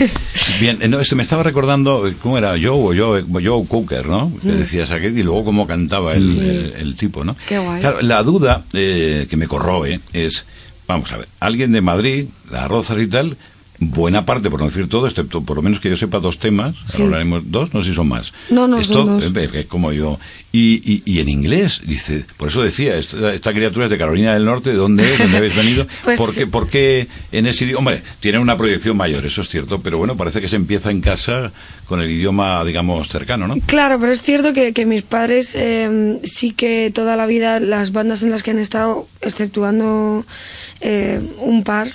Bien, no, este me estaba recordando, eh, ¿cómo era? Joe o Joe, Joe Cooker, ¿no? Que decías aquel y luego cómo cantaba el, Sí. el- el tipo, ¿no? Qué guay. Claro, la duda eh, que me corroe es, vamos a ver, alguien de Madrid, las rozas y tal, buena parte, por no decir todo, excepto por lo menos que yo sepa dos temas, Sí. hablaremos dos, no sé si son más. No, no, Esto, son dos. eh, eh, como yo. Y, y, y en inglés, dice, por eso decía, esta, esta criatura es de Carolina del Norte, ¿de dónde es? ¿Dónde habéis venido? Pues- ¿Por, qué, por qué en ese idioma? Hombre, tiene una proyección mayor, eso es cierto, pero bueno, parece que se empieza en casa con el idioma, digamos, cercano, ¿no? Claro, pero es cierto que, que mis padres eh, sí que toda la vida las bandas en las que han estado, exceptuando eh, un par,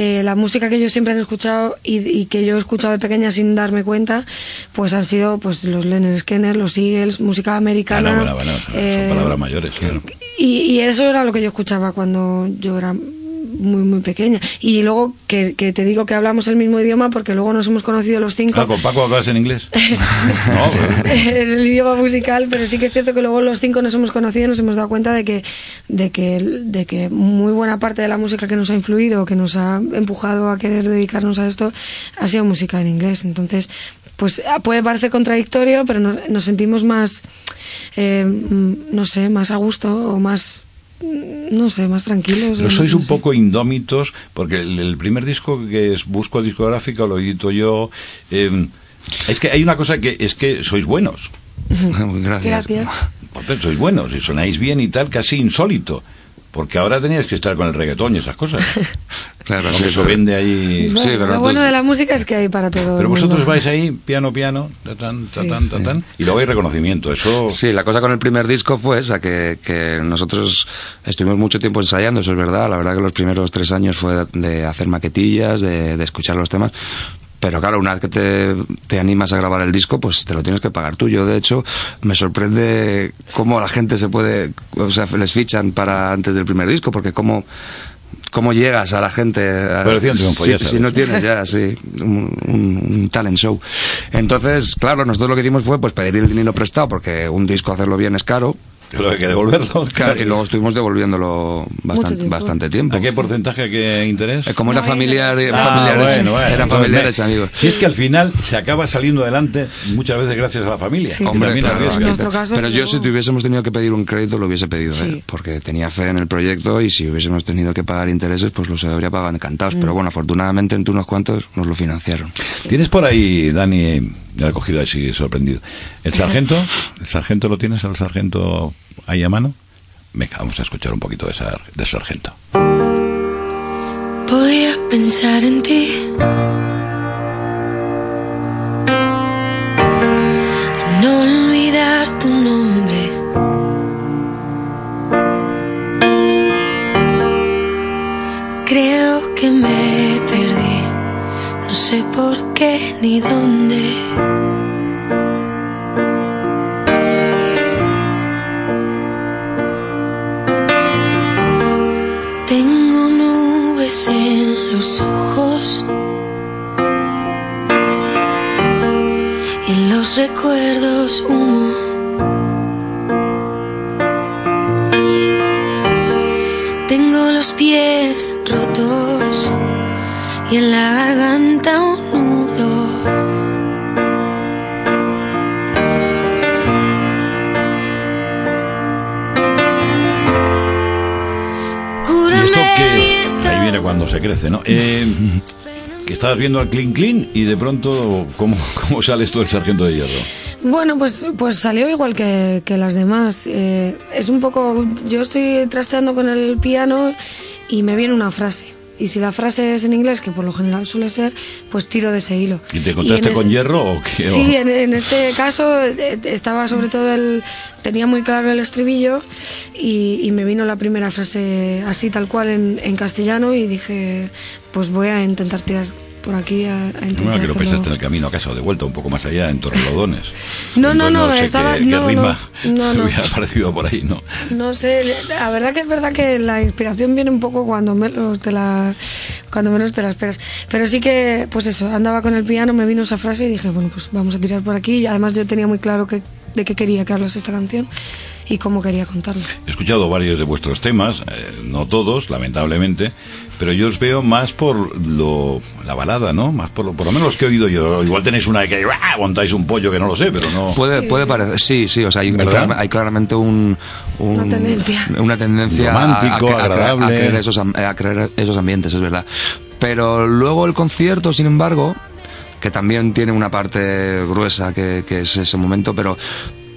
eh, la música que ellos siempre han escuchado y, y que yo he escuchado de pequeña sin darme cuenta, pues han sido pues los Lennon Skinner, los Eagles, música Ah, americana. no, bueno, bueno, son eh, palabras mayores, claro. y, y eso era lo que yo escuchaba cuando yo era muy, muy pequeña. Y luego que, que te digo que hablamos el mismo idioma porque luego nos hemos conocido los cinco. Ah, ¿con Paco hablas en inglés? no, pero- el idioma musical, pero sí que es cierto que luego los cinco nos hemos conocido y nos hemos dado cuenta de que, de que, de que muy buena parte de la música que nos ha influido, que nos ha empujado a querer dedicarnos a esto, ha sido música en inglés. Entonces, pues ah, puede parecer contradictorio, pero no- nos sentimos más, eh, mm, no sé, más a gusto o más, no sé, más tranquilos. Pero o sois un poco indómitos, porque el, el primer disco que es Busco discográfica lo edito yo. eh, es que hay una cosa que es que sois buenos. Gracias. Gracias. Entonces sois buenos y sonáis bien y tal, casi insólito. Porque ahora teníais que estar con el reggaetón y esas cosas. Claro, sí, eso pero- vende ahí. Bueno, Sí, pero lo bueno de la música es que hay para todo. Pero vosotros vais ahí, piano, piano, tatán, tatán, Sí, tatán, y luego hay reconocimiento. Eso. Sí, la cosa con el primer disco fue esa, que, que nosotros estuvimos mucho tiempo ensayando, eso es verdad. La verdad que los primeros tres años fue de hacer maquetillas, de, de escuchar los temas. Pero claro, una vez que te, te animas a grabar el disco, pues te lo tienes que pagar tú. Yo, de hecho, me sorprende cómo la gente se puede, o sea, les fichan para antes del primer disco, porque cómo, cómo llegas a la gente. a- triunfo, si, si no tienes ya, sí, un, un- un talent show. Entonces, claro, nosotros lo que hicimos fue pues pedir el dinero prestado, porque un disco hacerlo bien es caro. Pero hay que devolverlo. Claro, y luego estuvimos devolviéndolo bastante tiempo. bastante tiempo. ¿A qué porcentaje, a qué interés? Eh, Como No era familiar. Ah, familiares, bueno, bueno, eran familiares amigos. Si es que al final se acaba saliendo adelante muchas veces gracias a la familia. Sí. Hombre, claro, caso, pero yo si tuviésemos tenido que pedir un crédito lo hubiese pedido, Sí. ¿eh? porque tenía fe en el proyecto y si hubiésemos tenido que pagar intereses pues los habría pagado encantados. Mm. Pero bueno, afortunadamente entre unos cuantos nos lo financiaron. ¿Tienes por ahí, Dani, ya lo he cogido así sorprendido, el sargento? ¿El sargento lo tienes, el sargento ahí a mano? Venga, vamos a escuchar un poquito de, sar- de sargento. Voy a pensar en ti. No olvidar tu nombre. Creo que me sé por qué ni dónde. Tengo nubes en los ojos y en los recuerdos humo. Tengo los pies rotos y en la garganta un nudo. Y Cúrame esto que ahí viene cuando se crece, ¿no? Eh, que estabas viendo al clean clean y de pronto, ¿cómo, cómo sales tú el sargento de hierro? Bueno, pues, pues salió igual que, que las demás. Eh, es un poco. Yo estoy trasteando con el piano y me viene una frase. Y si la frase es en inglés, que por lo general suele ser, pues tiro de ese hilo. ¿Y te encontraste en con el- hierro o qué? Sí, en, en este caso eh, estaba sobre todo el. Tenía muy claro el estribillo y, y me vino la primera frase así, tal cual, en, en castellano y dije, pues voy a intentar tirar por aquí a, a intentar. Bueno, que lo pensaste en el camino a casa o de vuelta, un poco más allá, en Torrelodones. No, no, Entonces, no, sé estaba- qué, qué no, no, rima no, no. hubiera aparecido por ahí, ¿no? No sé, la verdad que es verdad que la inspiración viene un poco cuando menos te la, cuando menos te la esperas. Pero sí que, pues eso, andaba con el piano, me vino esa frase y dije, bueno, pues vamos a tirar por aquí. Y además yo tenía muy claro que, de qué quería que hablase esta canción. Y cómo quería contarlo. He escuchado varios de vuestros temas, eh, no todos, lamentablemente, pero yo os veo más por lo, la balada, ¿no? Más por lo, por lo menos los que he oído yo. Igual tenéis una de que ¡ah! montáis un pollo que no lo sé, pero no. Puede, puede parecer, sí, sí, o sea, hay, hay claramente un, un- Una tendencia. una tendencia Romántico, a, a- a- a- agradable. a creer esos, am- a creer esos ambientes, es verdad. Pero luego el concierto, sin embargo, que también tiene una parte gruesa que, que es ese momento, pero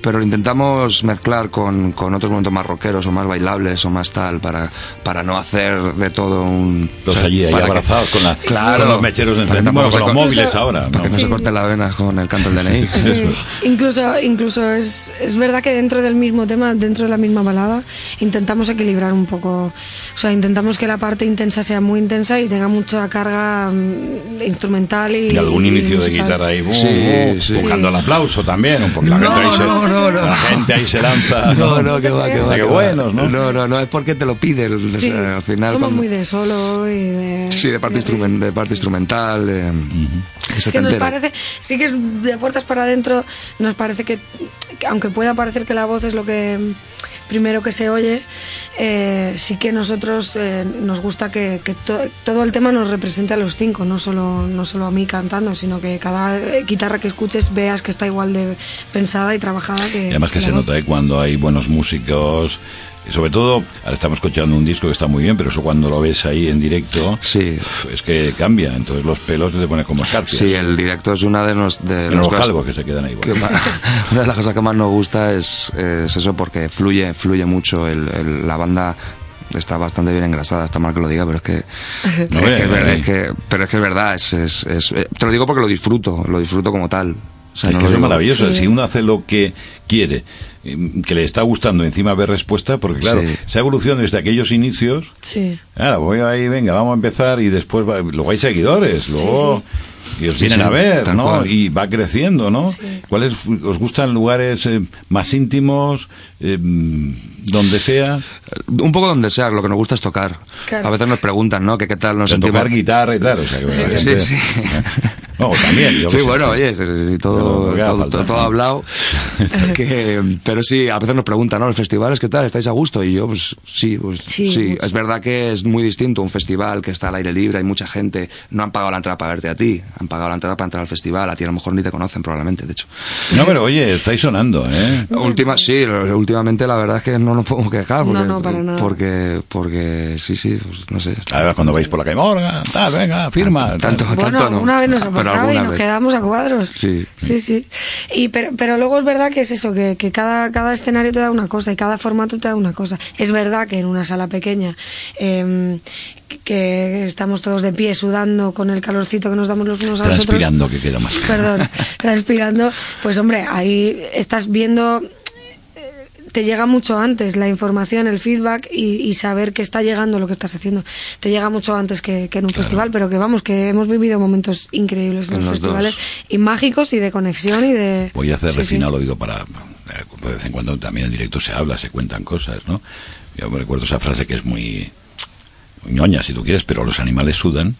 pero lo intentamos mezclar con, con otros momentos más rockeros o más bailables o más tal para, para no hacer de todo un Los o sea, allí, ahí para que- abrazados con, la, Claro. con los mecheros de Para que encendido, bueno, con los móviles Incluso- ahora. para que no ¿no? se Sí. corte la vena con el canto del DNI Sí, incluso incluso es, es verdad que dentro del mismo tema, dentro de la misma balada, intentamos equilibrar un poco. O sea, intentamos que la parte intensa sea muy intensa y tenga mucha carga mm, instrumental y. Y algún y inicio de guitarra ahí, Sí, bu, sí. buscando el aplauso también, un poco. La, No, se, no, no, no. la gente ahí se lanza. No, no, que va, que va. Qué que buenos, ¿no? No, no, no, es porque te lo Sí, sea, al final. somos cuando- muy de solo y de. Sí, de parte, de parte instrumental. De, que Es nos parece, sí que es de puertas para adentro, nos parece que, que aunque pueda parecer que la voz es lo que mm, primero que se oye, eh, sí que nosotros eh, nos gusta que, que to- todo el tema nos represente a los cinco, no solo, no solo a mí cantando, sino que cada guitarra que escuches veas que está igual de pensada y trabajada que. Y además que se voz. nota ¿eh? cuando hay buenos músicos. Sobre todo, ahora estamos escuchando un disco que está muy bien, pero eso cuando lo ves ahí en directo, Sí. es que cambia. Entonces los pelos te ponen como escarpias. Sí, el directo es una de, nos, de los calvos que se quedan ahí. que más- una de las cosas que más nos gusta es, es eso porque fluye fluye mucho el, el- la banda está bastante bien engrasada está mal que lo diga pero es que, No, es eh, que, es ver- eh. es que- pero es que es verdad es, es- es- eh, te lo digo porque lo disfruto lo disfruto como tal O sea, es que maravilloso. Sí. Si uno hace lo que quiere, eh, que le está gustando, encima ve respuesta, porque claro, Sí. esa evolución desde aquellos inicios, Sí. Ahora, voy ahí, venga, vamos a empezar y después va- luego hay seguidores, luego y os Sí, vienen sí, a ver, ¿no? cual. Y va creciendo, ¿no? Sí. ¿Cuáles os gustan lugares eh, más íntimos, eh, donde sea? un poco donde sea lo que nos gusta es tocar Claro. a veces nos preguntan no que qué tal nos sentimos tocar guitarra y tal, o sea, que la Sí, gente- sí. No, también. yo Sí, sé. bueno, oye, todo, todo, todo- todo hablado. Que, pero sí, a veces nos preguntan, ¿no? ¿Los festivales qué tal? ¿Estáis a gusto? Y yo, pues sí, pues Sí, sí. Es verdad que es muy distinto un festival que está al aire libre, hay mucha gente, no han pagado la entrada para verte a ti, han pagado la entrada para entrar al festival, a ti a lo mejor ni te conocen probablemente, de hecho. No, pero oye, estáis sonando, ¿eh? Última, sí, últimamente la verdad es que no nos podemos quejar. Porque, No, no, para nada. Porque, porque sí, sí, pues, no sé. Ahora cuando vais por la calle, Morgan, tal, venga, firma. Tanto- tal. Bueno, tanto no, una vez nos ha pero pasado y nos vez. quedamos a cuadros. Sí. Sí, sí. Y pero, pero luego es verdad que es eso, que, que cada, cada escenario te da una cosa y cada formato te da una cosa. Es verdad que en una sala pequeña, eh, que estamos todos de pie sudando con el calorcito que nos damos los unos a los otros. Transpirando, que queda más. Perdón, transpirando. Pues hombre, ahí estás viendo te llega mucho antes la información, el feedback y, y saber que está llegando lo que estás haciendo. Te llega mucho antes que, que en un festival, pero que vamos, que hemos vivido momentos increíbles en, En los, los festivales dos. y mágicos y de conexión y de... Voy a hacer Sí, refinado, sí. lo digo para. eh, De vez en cuando también en directo se habla, se cuentan cosas, ¿no? Yo me recuerdo esa frase que es muy. muy ñoña, si tú quieres, pero los animales sudan,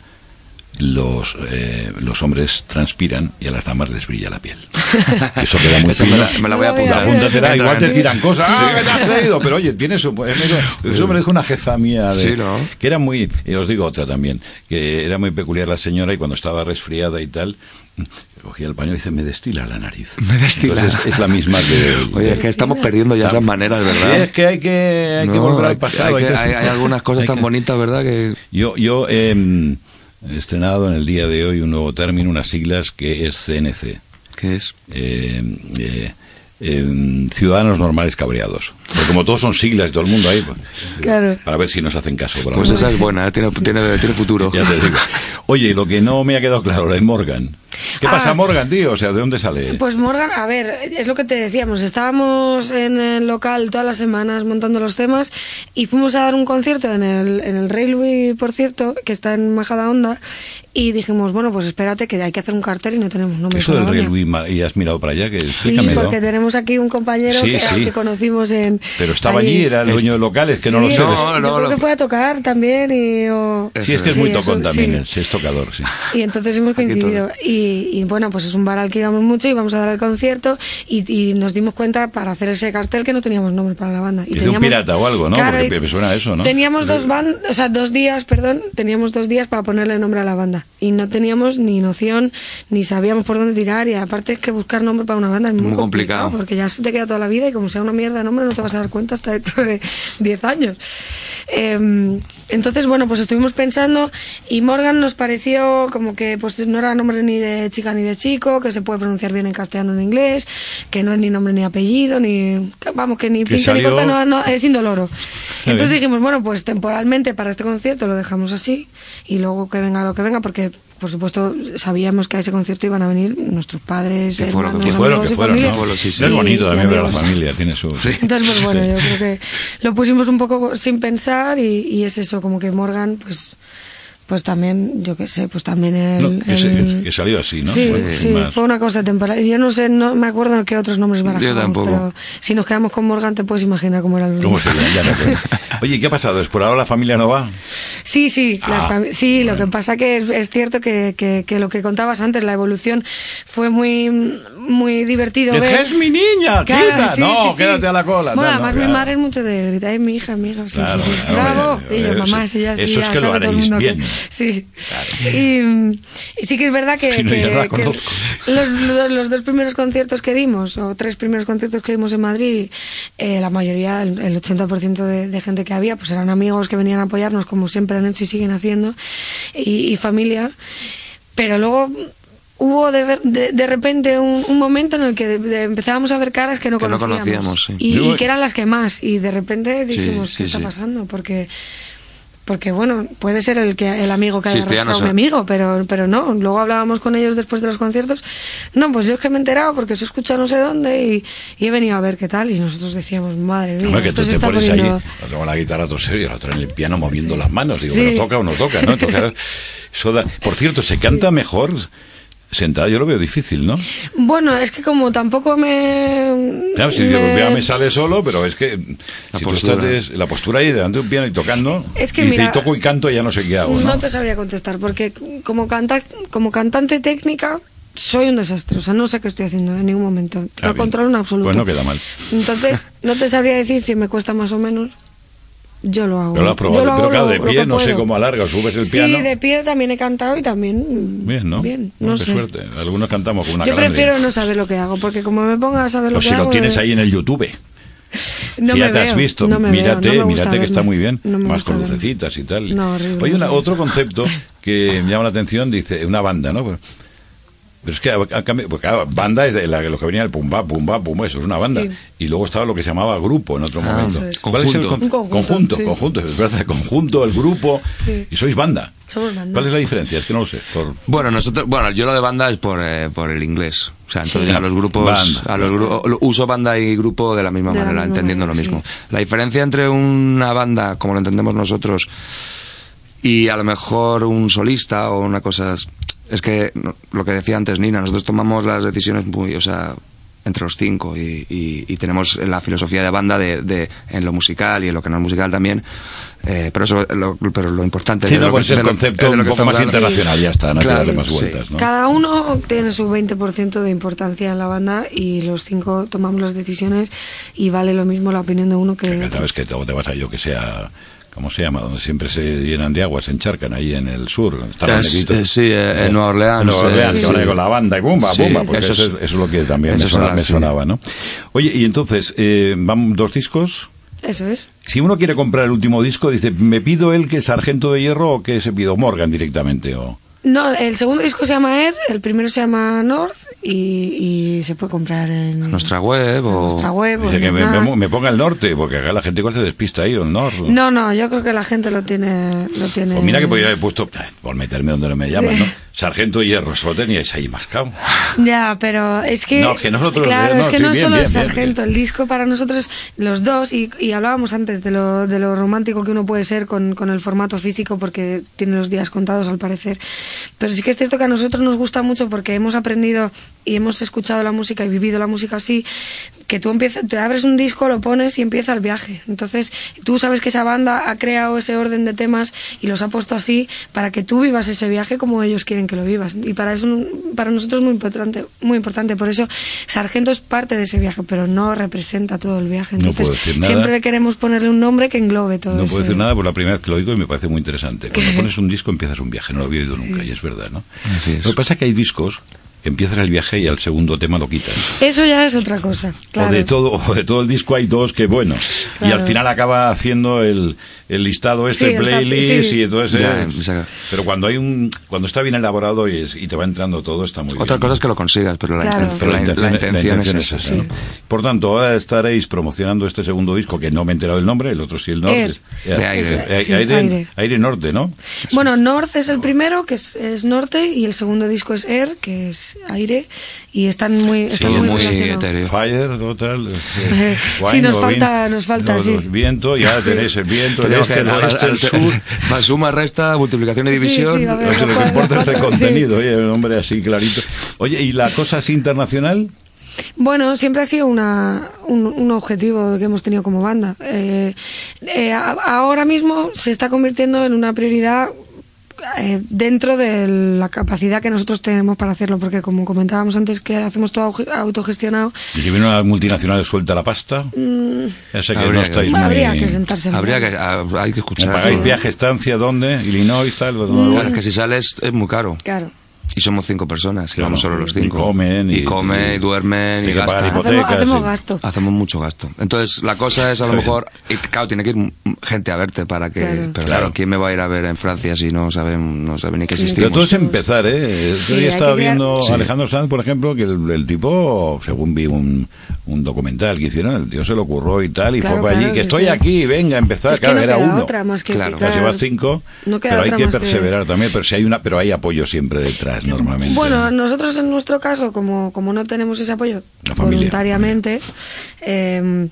los, eh, los hombres transpiran y a las damas les brilla la piel. Eso queda muy Eso me la, me la voy a apuntar. Apúntatela, igual te tiran cosas. ¡Ah, que te has creído! Pero oye, tiene eso. pues, Eso me dijo una jefa mía. De, Sí, ¿no? Que era muy. Y os digo otra también. Que era muy peculiar la señora y cuando estaba resfriada y tal. Cogía el paño y dice, me destila la nariz. Me destila. Entonces, es la misma que... Oye, es que estamos perdiendo ya esas maneras, ¿verdad? Sí, es que hay que, hay que No, volver hay al pasado. hay, que- que- hay- hay algunas cosas tan que- bonitas, ¿verdad? Que Yo, yo mm, estrenado en el día de hoy un nuevo término, unas siglas que es CNC. ¿Qué es? eh, eh, eh, ciudadanos normales cabreados. Porque como todos son siglas y todo el mundo ahí, pues, Claro. para ver si nos hacen caso. Pues esa es buena, tiene, tiene, tiene futuro. Ya te digo. Oye, y lo que no me ha quedado claro, la de Morgan. ¿Qué Ah. pasa Morgan, tío? O sea, ¿de dónde sale? Pues Morgan, a ver, es lo que te decíamos, estábamos en el local todas las semanas montando los temas y fuimos a dar un concierto en el, en el Railway, por cierto, que está en Majadahonda, Y dijimos, bueno, pues espérate que hay que hacer un cartel y no tenemos nombre. Eso para del la Rey. Luis, y has mirado para allá, que Sí, explícamelo. porque tenemos aquí un compañero Sí, que, sí. que conocimos en... Pero estaba ahí. allí, era el dueño de locales, que no Sí, lo sé. No, yo no, creo que fue a tocar también y... o- Sí, es que es Sí, muy eso, tocón también, sí. él, sí, es tocador, sí. Y entonces hemos coincidido. Y, y bueno, pues es un bar al que íbamos mucho, íbamos a dar el concierto y, y nos dimos cuenta para hacer ese cartel que no teníamos nombre para la banda. Y Dice un pirata o algo, ¿no? Claro, Porque me suena a eso, ¿no? Teníamos dos van, o sea, dos días, perdón, teníamos dos días para ponerle nombre a la banda. Y no teníamos ni noción, ni sabíamos por dónde tirar. Y aparte es que buscar nombre para una banda es muy, Muy complicado. Porque ya se te queda toda la vida y como sea una mierda de nombre no te vas a dar cuenta hasta dentro de 10 años. Eh, entonces, bueno, pues estuvimos pensando y Morgan nos pareció como que pues no era nombre ni de chica ni de chico, que se puede pronunciar bien en castellano o en inglés, que no es ni nombre ni apellido, ni vamos, que ni pinta ni corta, no, no, es indoloro. Está Entonces bien. dijimos, bueno, pues temporalmente para este concierto lo dejamos así y luego que venga lo que venga, porque por supuesto sabíamos que a ese concierto iban a venir nuestros padres, Que fueron, hermanos, Que fueron, amigos que fueron, familia. ¿no? Sí, sí. Es bonito también ver a la familia, tiene su... Entonces, pues bueno, Sí. yo creo que lo pusimos un poco sin pensar y, y es eso, como que Morgan, pues pues también, yo qué sé, pues también el... No, que, se- el- que salió así, ¿no? Sí, Fue sí, más- fue una cosa temporal. Yo no sé, no me acuerdo qué otros nombres barajamos, tampoco. pero si nos quedamos con Morgan te puedes imaginar cómo era el ¿Cómo grupo. se llama? Ya no creo. Oye, ¿qué ha pasado? ¿Es por ahora la familia no va? Sí, sí, la Ah, fami- sí, lo que pasa que es, es cierto que, que, que lo que contabas antes, la evolución fue muy, muy divertido ver. ¡Es mi niña! Claro, ¡Quita! sí, no, sí, sí. quédate a la cola. Bueno, No, no, además mi claro. madre es mucho de gritar, "Ay, mi hija, mi hija, sí, Claro, sí, sí. claro, bravo. y yo, mamá, sí, ya Eso es que lo haréis mundo que-". bien. Sí. Y, y sí que es verdad que, Sí, no, que- no que los, los- los dos primeros conciertos que dimos, o tres primeros conciertos que dimos en Madrid, eh, la mayoría, el, el 80% de, de gente que había, pues eran amigos que venían a apoyarnos, como siempre han hecho y siguen haciendo, y, y familia. Pero luego hubo de, ver- de, de repente un, un momento en el que de- de- empezábamos a ver caras que no Que no conocíamos. conocíamos, sí. y, Yo- y que eran las que más. Y de repente Sí, dijimos, sí, ¿qué está sí. pasando? Porque porque bueno, puede ser el que el amigo que Sí, haya ya no sé. mi amigo, pero pero no, luego hablábamos con ellos después de los conciertos. No, pues yo es que me he enterado porque se escucha no sé dónde y, y he venido a ver qué tal y nosotros decíamos, madre mía, Hombre, que esto tú se te está pones poniendo... ahí, lo tengo la guitarra todo serio, la otra en el piano moviendo las manos. Digo, Sí. pero toca o no toca, ¿no? Toca- eso da- Por cierto, ¿se canta mejor sentada? Yo lo veo difícil, ¿no? Bueno, es que como tampoco me... Claro, si digo, ya me sale solo, pero es que La si postura. tú estás de- la postura ahí delante de un piano y tocando, Es que y dice, mira- y toco y canto, ya no sé qué hago, ¿no? No te sabría contestar, porque como, canta, como cantante técnica soy un desastre. O sea, no sé qué estoy haciendo en ningún momento. Ah, bien. controlo en absoluto. Pues no queda mal. Entonces, no te sabría decir si me cuesta más o menos. Yo lo hago. Pero lo has probado, Yo lo pero hago claro, lo- de lo pie no sé puedo. cómo alarga, subes el Sí, piano. de pie también he cantado y también. Bien, ¿no? Bien, Oh, no qué sé. suerte. Algunos cantamos con una Yo calandria. prefiero no saber lo que hago, porque como me ponga a saber lo Pues que si hago. lo tienes eh, ahí en el YouTube. no si ya me te has veo, visto, no me veo, mírate, no mírate que está verme. muy bien, No más con verme. lucecitas y tal. No, horrible, Oye, una- otro concepto que me llama la atención, dice, una banda, ¿no? Pero es que ha- ha cambiado- porque banda es de la, lo que venía el pumba, pumba, pumba, eso es una banda. Sí. Y luego estaba lo que se llamaba grupo en otro Ah, momento. eso es. ¿Cuál es el con- Conjunto. Un conjunto, conjunto? sí. Conjunto, es verdad, conjunto, el grupo, Sí. y sois banda. Somos banda. ¿Cuál es la diferencia? Es que no lo sé. Por... Bueno, nosotros, bueno, yo lo de banda es por, eh, por el inglés. O sea, entonces Sí. a los grupos, Banda. a los gru- uso banda y grupo de la misma De la manera, misma entendiendo manera, lo mismo. sí. La diferencia entre una banda, como lo entendemos nosotros, y a lo mejor un solista o una cosa es, es que lo que decía antes Nina, nosotros tomamos las decisiones muy, o sea, entre los cinco y, y- y tenemos la filosofía de banda de, de- en lo musical y en lo que no es musical también. eh, pero eso, lo, pero lo importante Sí, de no, lo pues que- el concepto de lo un que poco estamos más hablando. internacional, ya está, no hay que darle más sí. vueltas, ¿no? Cada uno tiene su 20% de importancia en la banda y los cinco tomamos las decisiones y vale lo mismo la opinión de uno que de Que otro. Sabes que luego te vas a yo que sea, ¿cómo se llama? Donde siempre se llenan de agua, se encharcan ahí en el sur. Están los Es- eh, sí, eh, en Nueva Orleans, En Nueva eh, Orleans, que sí. van con la banda y bumba, Sí, bumba, porque eso, eso es, es- eso es lo que también me, eso sona- suena me sonaba, ¿no? Oye, y entonces, eh, van dos discos. Eso es. Si uno quiere comprar el último disco, dice, ¿me pido el que es Sargento de Hierro o que se pido Morgan directamente? O... No, el segundo disco se llama Air, el primero se llama North y, y se puede comprar en nuestra web en o nuestra web. o Dice en que me, me- me ponga el norte, porque acá la gente igual se despista ahí, o el norte. No, no, yo creo que la gente lo tiene. Lo tiene Pues mira que podría haber puesto, "Ah, por meterme donde no me llaman, ¿no? Sargento Hierro, solo teníais ahí mascado. Ya, pero es que. No, que nosotros, Claro, eh, no, es que sí, no bien, solo bien, Sargento. bien. El disco para nosotros, los dos, y, y hablábamos antes de lo, de lo romántico que uno puede ser con, con el formato físico, porque tiene los días contados al parecer. Pero sí que es cierto que a nosotros nos gusta mucho porque hemos aprendido y hemos escuchado la música y vivido la música así, que tú empiezas, te abres un disco, lo pones y empieza el viaje. Entonces, tú sabes que esa banda ha creado ese orden de temas y los ha puesto así para que tú vivas ese viaje como ellos quieren que lo vivas. Y para eso, para nosotros es muy importante, muy importante. Por eso, Sargento es parte de ese viaje, pero no representa todo el viaje. No puedo decir nada. siempre queremos ponerle un nombre que englobe todo No ese- puedo decir nada por la primera vez que lo oigo y me parece muy interesante. Cuando pones un disco empiezas un viaje, no lo había oído nunca y es verdad, ¿no? Así es. Lo que pasa es que hay discos que empiezan el viaje y al segundo tema lo quitan. Eso ya es otra cosa. Claro. O de todo, o de todo el disco hay dos que bueno. Y al final acaba haciendo el, el listado este, Sí, el playlist sí. y entonces. Ya, eh, pero cuando hay un, cuando está bien elaborado y, es- y te va entrando todo, está muy Otra bien. cosa es que lo consigas, pero la, Claro. inten- Pero la, la intención, es esa. Por tanto, ahora estaréis promocionando este segundo disco, que no me he enterado del nombre, el otro sí el norte. Air. Eh, De aire. eh, Sí, aire, aire. aire norte, ¿no? Bueno, North es el primero, que es, es norte, y el segundo disco es Air, que es aire, y están muy, Sí, están muy. Fire, total. Eh, sí, nos falta- nos falta, sí. Viento, ya tenéis el viento, el este, el oeste, el al- sur. Más suma, resta, multiplicación y Sí, división. sí, a ver. Lo que importa es el sí. contenido, oye, un hombre así clarito. Oye, ¿y la cosa así internacional? Bueno, siempre ha sido una, un, un objetivo que hemos tenido como banda. Eh, eh, a- ahora mismo se está convirtiendo en una prioridad eh, dentro de la capacidad que nosotros tenemos para hacerlo, porque como comentábamos antes que hacemos todo autogestionado, Y que viene una multinacional suelta la pasta. Ya sé que Habría no que- estáis Mm, habría muy... que sentarse. a Habría que, ah, hay que ¿Me escuchar. pagáis Sí. viaje, estancia, dónde? Illinois, tal. Claro, es que si sales es muy caro. Claro. Y somos cinco personas, y Claro, vamos solo los y cinco. comen, y- y comen, y duermen, y gastan. hipotecas, Hacemos, gasto. Hacemos mucho gasto. Entonces, la cosa es a lo mejor, y claro, tiene que ir gente a verte para que, Claro. pero Claro. claro, ¿quién me va a ir a ver en Francia si no saben, no saben ni que Sí. Pero existimos? todo es empezar, ¿eh? Sí, hay estaba que crear- viendo Sí. Alejandro Sanz, por ejemplo, que el, el tipo, según vi un, un documental que hicieron, el tío se lo ocurrió y tal, y Claro, fue para allí, que estoy sí. aquí, venga, a empezar. Es que claro, no era queda uno. otra más que Claro. picar. Vas a llevar cinco, No queda pero hay que- perseverar también. Pero si hay una, pero hay apoyo siempre detrás, normalmente. Bueno, nosotros en nuestro caso, como, como no tenemos ese apoyo La voluntariamente, eh,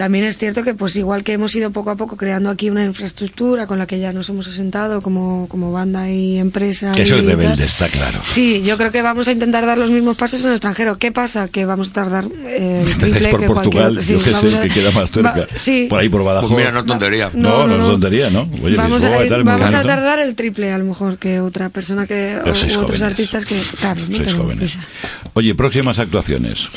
también es cierto que pues igual que hemos ido poco a poco creando aquí una infraestructura con la que ya nos hemos asentado como, como banda y empresa. que y soy rebelde, está claro. Sí, yo creo que vamos a intentar dar los mismos pasos en el extranjero. ¿Qué pasa? Que vamos a tardar eh, el Empezáis triple por que Portugal, cualquier. Sí, yo que vamos sé, a- que queda más cerca. Va- sí. Por ahí por Badajoz. Pues mira, no es tontería. No, no, es tontería, ¿no? Oye, vamos Lisboa a, y ir- tal, muy vamos a bonito. tardar el triple a lo mejor que otra persona que o- u otros jóvenes. artistas que claro no Sois jóvenes. prisa. Oye, próximas actuaciones.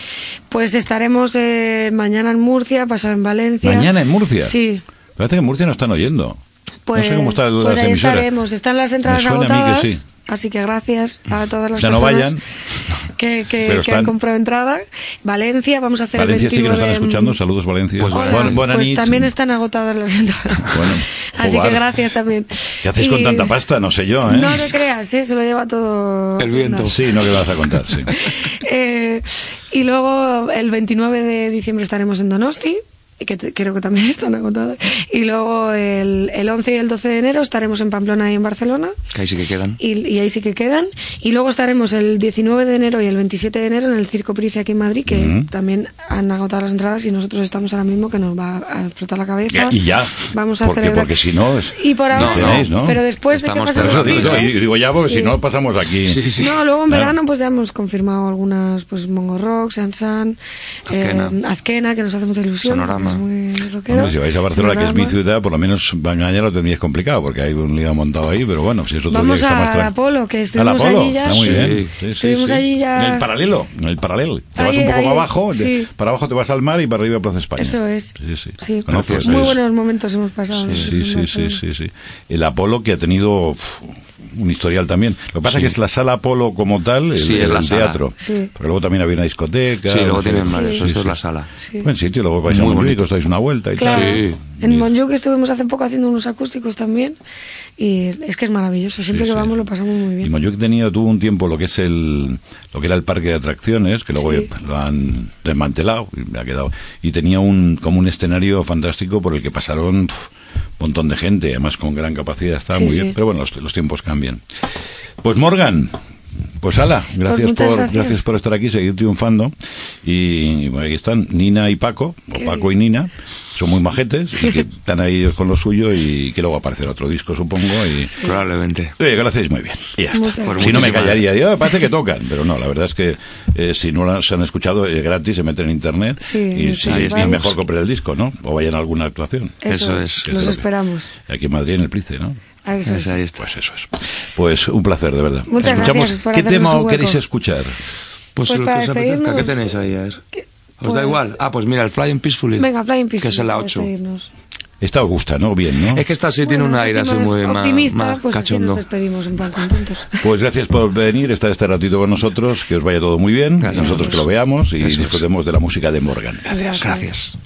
Pues estaremos eh, mañana en Murcia, pasado en Valencia. ¿Mañana en Murcia? Sí. Parece que en Murcia no están oyendo. Pues, no sé cómo están pues las ahí emisoras. estaremos. Están las entradas que agotadas. sí. Así que gracias a todas las Ya no personas vayan. que, que, que han comprado entrada. Valencia, vamos a hacer Valencia el sí que nos 29 están escuchando. Saludos, Valencia. Pues Hola, Buena- buena pues nit. también están agotadas las entradas. Bueno, Así jugar. que gracias también. ¿Qué hacéis con Y- tanta pasta? No sé yo, ¿eh? No te creas, ¿eh? se lo lleva todo. El viento. No. Sí, no, que vas a contar, sí. Eh, y luego el 29 de diciembre estaremos en Donosti, y que te- creo que también están agotadas. Y luego el, el 11 y el 12 de enero estaremos en Pamplona y en Barcelona. Que ahí sí que quedan. Y, y ahí sí que quedan. Y luego estaremos el 19 de enero y el 27 de enero en el Circo Price aquí en Madrid, que Ujú. también han agotado las entradas y nosotros estamos ahora mismo que nos va a explotar la cabeza. Y ya. Vamos a porque, celebrar. porque si no es... Y por ahora. No, tenéis, ¿no? Pero después de que Estamos pasen Por eso los digo, digo ya, porque Sí. si no pasamos aquí. Sí, sí. No, luego en Claro. verano pues ya hemos confirmado algunas, pues Mongo Rock, Sansan, Azkena. eh, Azkena, que nos hace mucha ilusión. Sonorama. Muy rockero. Hombre, si vais a Barcelona, que es mi ciudad, por lo menos mañana lo tendríais complicado, porque hay un lío montado ahí, pero bueno, si es otro Vamos día que está más a. Apolo, que ¿Al estuvimos Apolo? allí ya. Está muy Sí. bien. Sí, Estuvimos sí. allí ya- En el paralelo, en el paralelo. Te vas Ahí, un poco ahí, más abajo, para abajo te vas al mar y para arriba a Plaza España. Eso es. Sí, Gracias. eso muy buenos momentos hemos pasado. Sí, sí, sí, sí, sí, sí. El Apolo que ha tenido uf, un historial también. Lo que pasa Sí. es que es la sala Apolo como tal, el, Sí, es la el sala. teatro. Sí. Pero luego también había una discoteca. Sí, luego tienen varios. Sí, Esto es la sala. Sí. Buen sitio, luego vais a Muy Montjuic, bonito. os dais una vuelta y Claro. tal. Sí. En Y- Montjuic estuvimos hace poco haciendo unos acústicos también y es que es maravilloso. Siempre Sí, que sí. vamos lo pasamos muy Y bien. Montjuic tenía, tuvo un tiempo lo que es el, lo que era el parque de atracciones, que luego Sí. lo han desmantelado y me ha quedado. Y tenía un, como un escenario fantástico por el que pasaron montón de gente, además con gran capacidad, Sí, muy sí. bien. Pero bueno, los, los tiempos cambian. Pues Morgan, pues ala, gracias muchas por gracias. gracias por estar aquí, seguir triunfando. Y bueno, aquí están Nina y Paco, o Paco y Nina, son muy majetes y que están ahí ellos con lo suyo y que luego aparecerá otro disco, supongo. Y Probablemente. Oye, que lo hacéis muy bien. Y ya está. Si gracias. no me callaría, yo, "Ah, parece que tocan, pero no, la verdad es que eh, si no las han escuchado es gratis, se meten en internet Sí, y, Spotify. y mejor compren el disco, ¿no? O vayan a alguna actuación. Eso es. Los esperamos. Aquí en Madrid, en el Price, ¿no? A eso Esa es. ahí está. Pues eso es. Pues un placer, de verdad. Muchas Escuchamos, gracias por ¿Qué tema un hueco. queréis escuchar? Pues, Pues lo que os apetezca, ¿qué tenéis ahí? A ver. ¿Qué? ¿Os da Pues- igual? Ah, pues mira, el Flying Peacefully. Venga, Flying Peaceful. Que es la para 8. despedirnos. Esta os gusta, ¿no? Bien, ¿no? Es que esta sí tiene un Bueno, aire así muy optimista, más pues así cachondo. nos despedimos en plan contentos. Pues gracias por venir, estar este ratito con nosotros, que os vaya todo muy bien, Gracias. nosotros que lo veamos y Eso es. disfrutemos de la música de Morgan. Gracias. Gracias.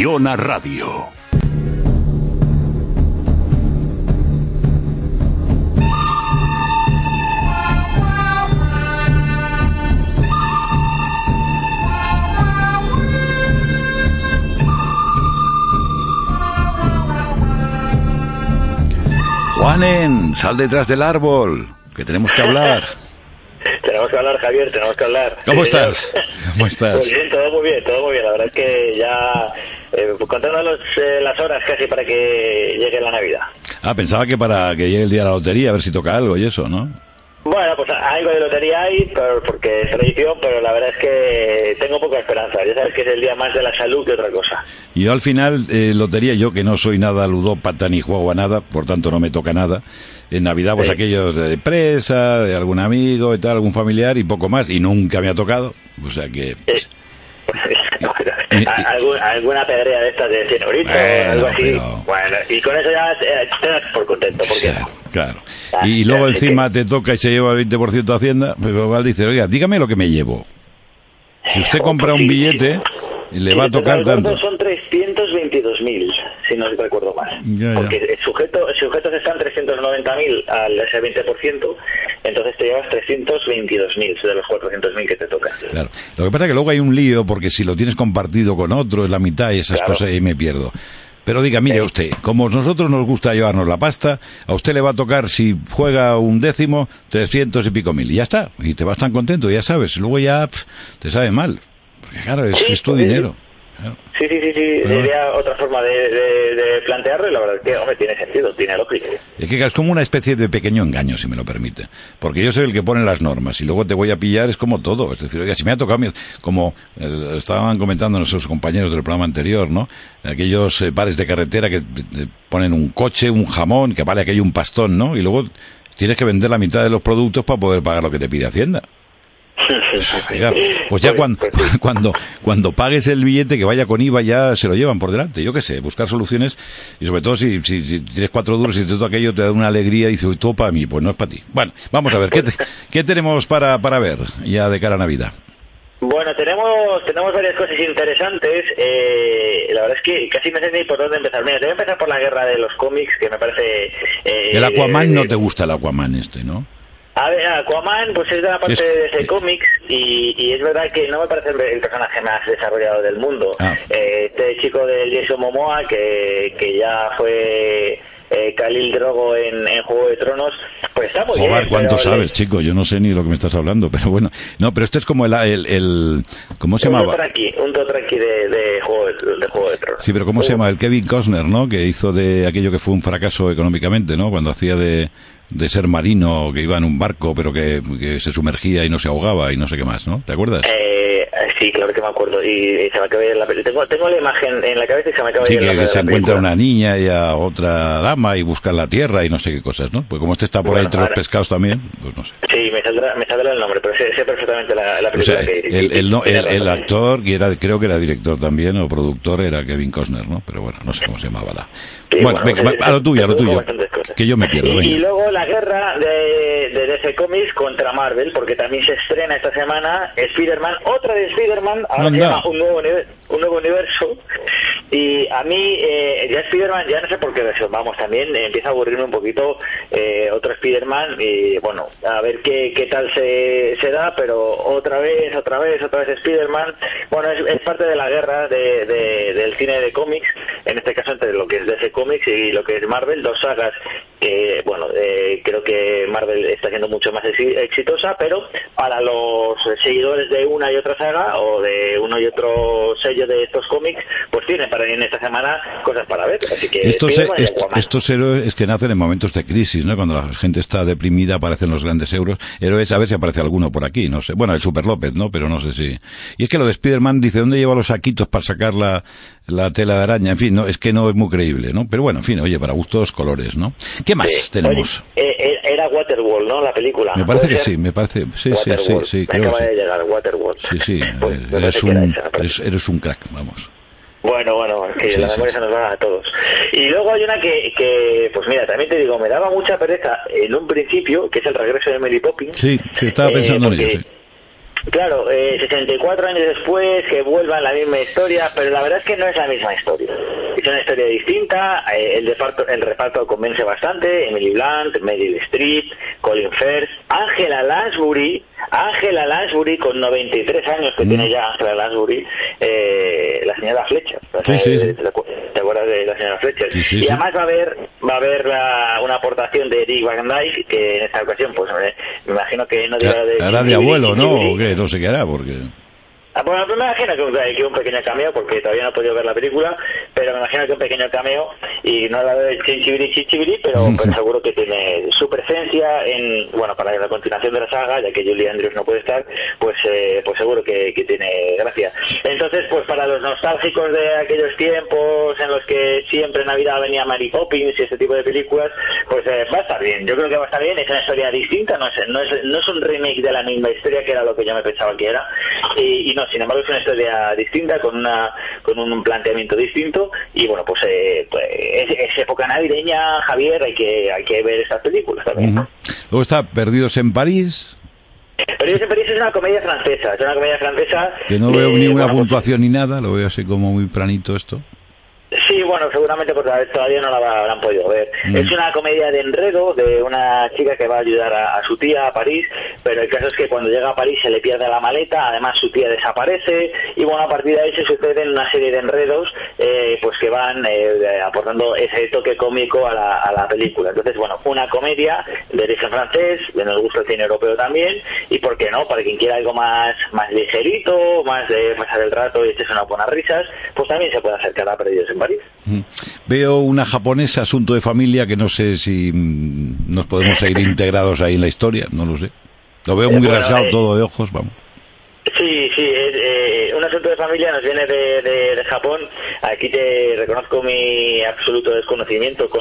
Gestiona Radio. Juanen, sal detrás del árbol, que tenemos que hablar. Tenemos que hablar, Javier, tenemos que hablar. ¿Cómo estás? ¿Cómo estás? Pues bien, todo muy bien, todo muy bien. La verdad es que ya contando los, eh, las horas casi para que llegue la Navidad. Ah, pensaba que para que llegue el día de la lotería, a ver si toca algo y eso, ¿no? Bueno, pues algo de lotería hay, pero- porque es tradición, pero la verdad es que tengo poca esperanza. Ya sabes que es el día más de la salud que otra cosa. Y yo al final, eh, lotería, yo que no soy nada ludópata ni juego a nada, por tanto no me toca nada. En Navidad, pues Sí. aquellos de empresa, de algún amigo y tal, algún familiar y poco más. Y nunca me ha tocado. O sea que. Eh, Algún- alguna pedrea de estas de 100 euritos, Bueno, algo así. pero- Bueno, y con eso ya eh, te das por contento. Porque Claro, claro. Ah, Y, luego claro, encima te toca y se lleva el 20% de Hacienda, pues igual dice, oiga, dígame lo que me llevo. Si usted compra un billete, le Si va a tocar tanto. Son 322.000, si no recuerdo mal. Ya, ya. Porque sujeto, sujetos están 390.000 al ese 20%, entonces te llevas 322.000 de los 400.000 que te tocan. Claro. Lo que pasa es que luego hay un lío porque si lo tienes compartido con otro es la mitad y esas Claro. cosas y me pierdo. Pero diga, mire usted, como a nosotros nos gusta llevarnos la pasta, a usted le va a tocar, si juega un décimo, 300 y pico mil. Y ya está. Y te vas tan contento, ya sabes. Luego ya te sabe mal. Porque claro, es, Sí, es tu sí, dinero. Claro. Sí, sí, sí, sí, Pero- sería otra forma de, de- de plantearlo y la verdad es que, hombre, tiene sentido, tiene lógica. Es que es como una especie de pequeño engaño, si me lo permite. Porque yo soy el que pone las normas y luego te voy a pillar, es como todo. Es decir, oiga, si me ha tocado, como eh, estaban comentando nuestros compañeros del programa anterior, ¿no? Aquellos eh, bares de carretera que eh, ponen un coche, un jamón, que vale aquello un pastón, ¿no? Y luego tienes que vender la mitad de los productos para poder pagar lo que te pide Hacienda. Pues ya cuando, cuando, cuando pagues el billete que vaya con IVA ya se lo llevan por delante. Yo qué sé, buscar soluciones y sobre todo si, si, si tienes cuatro duros y todo aquello te da una alegría y dices, todo para mí, pues no es para ti. Bueno, vamos a ver, ¿qué, te- qué tenemos para, para ver ya de cara a Navidad? Bueno, tenemos tenemos varias cosas interesantes. Eh, la verdad es que casi no sé ni por dónde empezar. Mira, te voy a empezar por la guerra de los cómics, que me parece... eh, El Aquaman de- no te gusta el Aquaman este, ¿no? A ver, Aquaman pues es de la parte Es- de DC Comics y, y es verdad que no me parece el, personaje más desarrollado del mundo. Ah. Eh, este chico del Jason Momoa que, que ya fue eh, Khalil Drogo en, en Juego de Tronos, pues está muy Joder, bien. ¿cuánto sabes, chico? Yo no sé ni lo que me estás hablando, pero bueno. No, pero este es como el... el, el- ¿Cómo se Un llamaba? Un Dothraki de, de, Juego de, de Juego de Tronos. Sí, pero ¿cómo se llama? El Kevin Costner, ¿no? Que hizo de aquello que fue un fracaso económicamente, ¿no? Cuando hacía de, de ser marino, que iba en un barco, pero que, se sumergía y no se ahogaba y no sé qué más, ¿no? ¿Te acuerdas? Eh, sí, claro que me acuerdo. Y, y se me acaba de la. Tengo, tengo la imagen en la cabeza y se me acaba de Sí, ir que, la, que la se encuentra película. una niña y a otra dama y buscan la tierra y no sé qué cosas, ¿no? Pues como este está por ahí Bueno, entre los ahora- pescados también, pues no sé. Sí, me saldrá, me saldrá el nombre, pero sé, sé perfectamente la, la O película sea, que... el, el, no- el, el actor, que era, creo que era director también, o productor, era Kevin Costner, ¿no? Pero bueno, no sé cómo se llamaba la... Sí, bueno, venga, sí, va- a lo tuyo, a lo tuyo. Que yo me pierdo, Y, y venga. luego la guerra de, de DC Comics contra Marvel, porque también se estrena esta semana Spider-Man, otra de Spider-Man, un nuevo, univer- un nuevo universo. Y a mí, eh, ya Spider-Man, ya no sé por qué vamos, también eh, empieza a aburrirme un poquito eh, otro Spider-Man. Y bueno, a ver qué, qué tal se, se da, pero otra vez, otra vez, otra vez Spider-Man. Bueno, es, es parte de la guerra de, de- del cine de cómics, en este caso entre lo que es DC Comics y lo que es Marvel, dos sagas que, bueno, eh, creo que Marvel está siendo mucho más exi- exitosa, pero para los seguidores de una y otra saga o de uno y otro sello de estos cómics, pues tienen para en esta semana cosas para ver. Así que Estos, y est- estos héroes que nacen en momentos de crisis, ¿no? Cuando la gente está deprimida aparecen los grandes euros. Héroes, a ver si aparece alguno por aquí, no sé. Bueno, el Super López, ¿no? Pero no sé si... Y es que lo de Spiderman dice, ¿dónde lleva los saquitos para sacar la, la tela de araña? En fin, no, es que no es muy creíble, ¿no? Pero bueno, en fin, oye, para gustos, colores, ¿no? ¿Qué más Sí. tenemos? Oye, eh, eh, era Waterworld, ¿no? La película. Me parece ¿Puede que sí, me parece... Sí, sí, sí, sí, creo acaba que sí. llegar Waterworld. Sí, sí, Pues, eh, un, eres, eres un crack, vamos. Bueno, bueno, es que Sí, la memoria sí. se nos va a todos. Y luego hay una que, que, pues mira, también te digo, me daba mucha pereza en un principio, que es el regreso de Mary Poppins. Sí, sí, estaba Eh, pensando en ello, sí. Claro, eh, 64 años después, que vuelvan la misma historia, pero la verdad es que no es la misma historia. Es una historia distinta, eh, el, reparto, el reparto convence bastante, Emily Blunt, Meryl Streep, Colin Firth, Angela Lansbury, Angela Lansbury con 93 años que Mm. tiene ya Angela Lansbury, eh, la señora Fletcher. Sí, sí, sí. ¿Te acu- te acuerdas de la señora Fletcher? Sí, y además va a haber va a haber la- una aportación de Eric Van Dyke, que en esta ocasión, pues eh, me imagino que no dirá de... Hará de abuelo, ¿no? ¿O qué? No sé qué hará, porque... Ah, Bueno, pues me imagino que un, que un pequeño cameo, porque todavía no he podido ver la película, pero me imagino que un pequeño cameo y no la de Chinchibiri Chinchibiri, pero, pero seguro que tiene su presencia en, bueno, para la continuación de la saga, ya que Julie Andrews no puede estar, pues, eh, pues seguro que, que tiene gracia. Entonces, pues para los nostálgicos de aquellos tiempos en los que siempre en Navidad venía Mary Poppins y ese tipo de películas, pues eh, va a estar bien. Yo creo que va a estar bien, es una historia distinta, no es, no es, no es un remake de la misma historia que era lo que yo me pensaba que era, y, y no, sin embargo es una historia distinta, con una con un planteamiento distinto, y bueno, pues, eh, pues es, es época navideña, Javier, hay que, hay que ver estas películas también. Ujú. Luego está Perdidos en París, Pero yo París es una comedia francesa, es una comedia francesa... que no veo eh, ninguna bueno, pues, puntuación ni nada, lo veo así como muy planito esto. Bueno, seguramente porque todavía no la habrán podido ver. Mm. Es una comedia de enredo de una chica que va a ayudar a, a su tía a París, pero el caso es que cuando llega a París se le pierde la maleta, además su tía desaparece y bueno, a partir de ahí se suceden una serie de enredos eh, pues que van eh, aportando ese toque cómico a la, a la película. Entonces, bueno, una comedia de origen francés, que nos gusta el cine europeo también, y por qué no, para quien quiera algo más, más ligerito, más de pasar el rato y echarse unas buenas risas, pues también se puede acercar a Perdidos en París. Veo una japonesa, asunto de familia, que no sé si mm, nos podemos ir integrados ahí en la historia, no lo sé. Lo veo Eh, muy bueno, rasgado eh, todo de ojos, vamos. Sí, sí, es, eh, un asunto de familia nos viene de, de- de Japón. Aquí te reconozco mi absoluto desconocimiento con,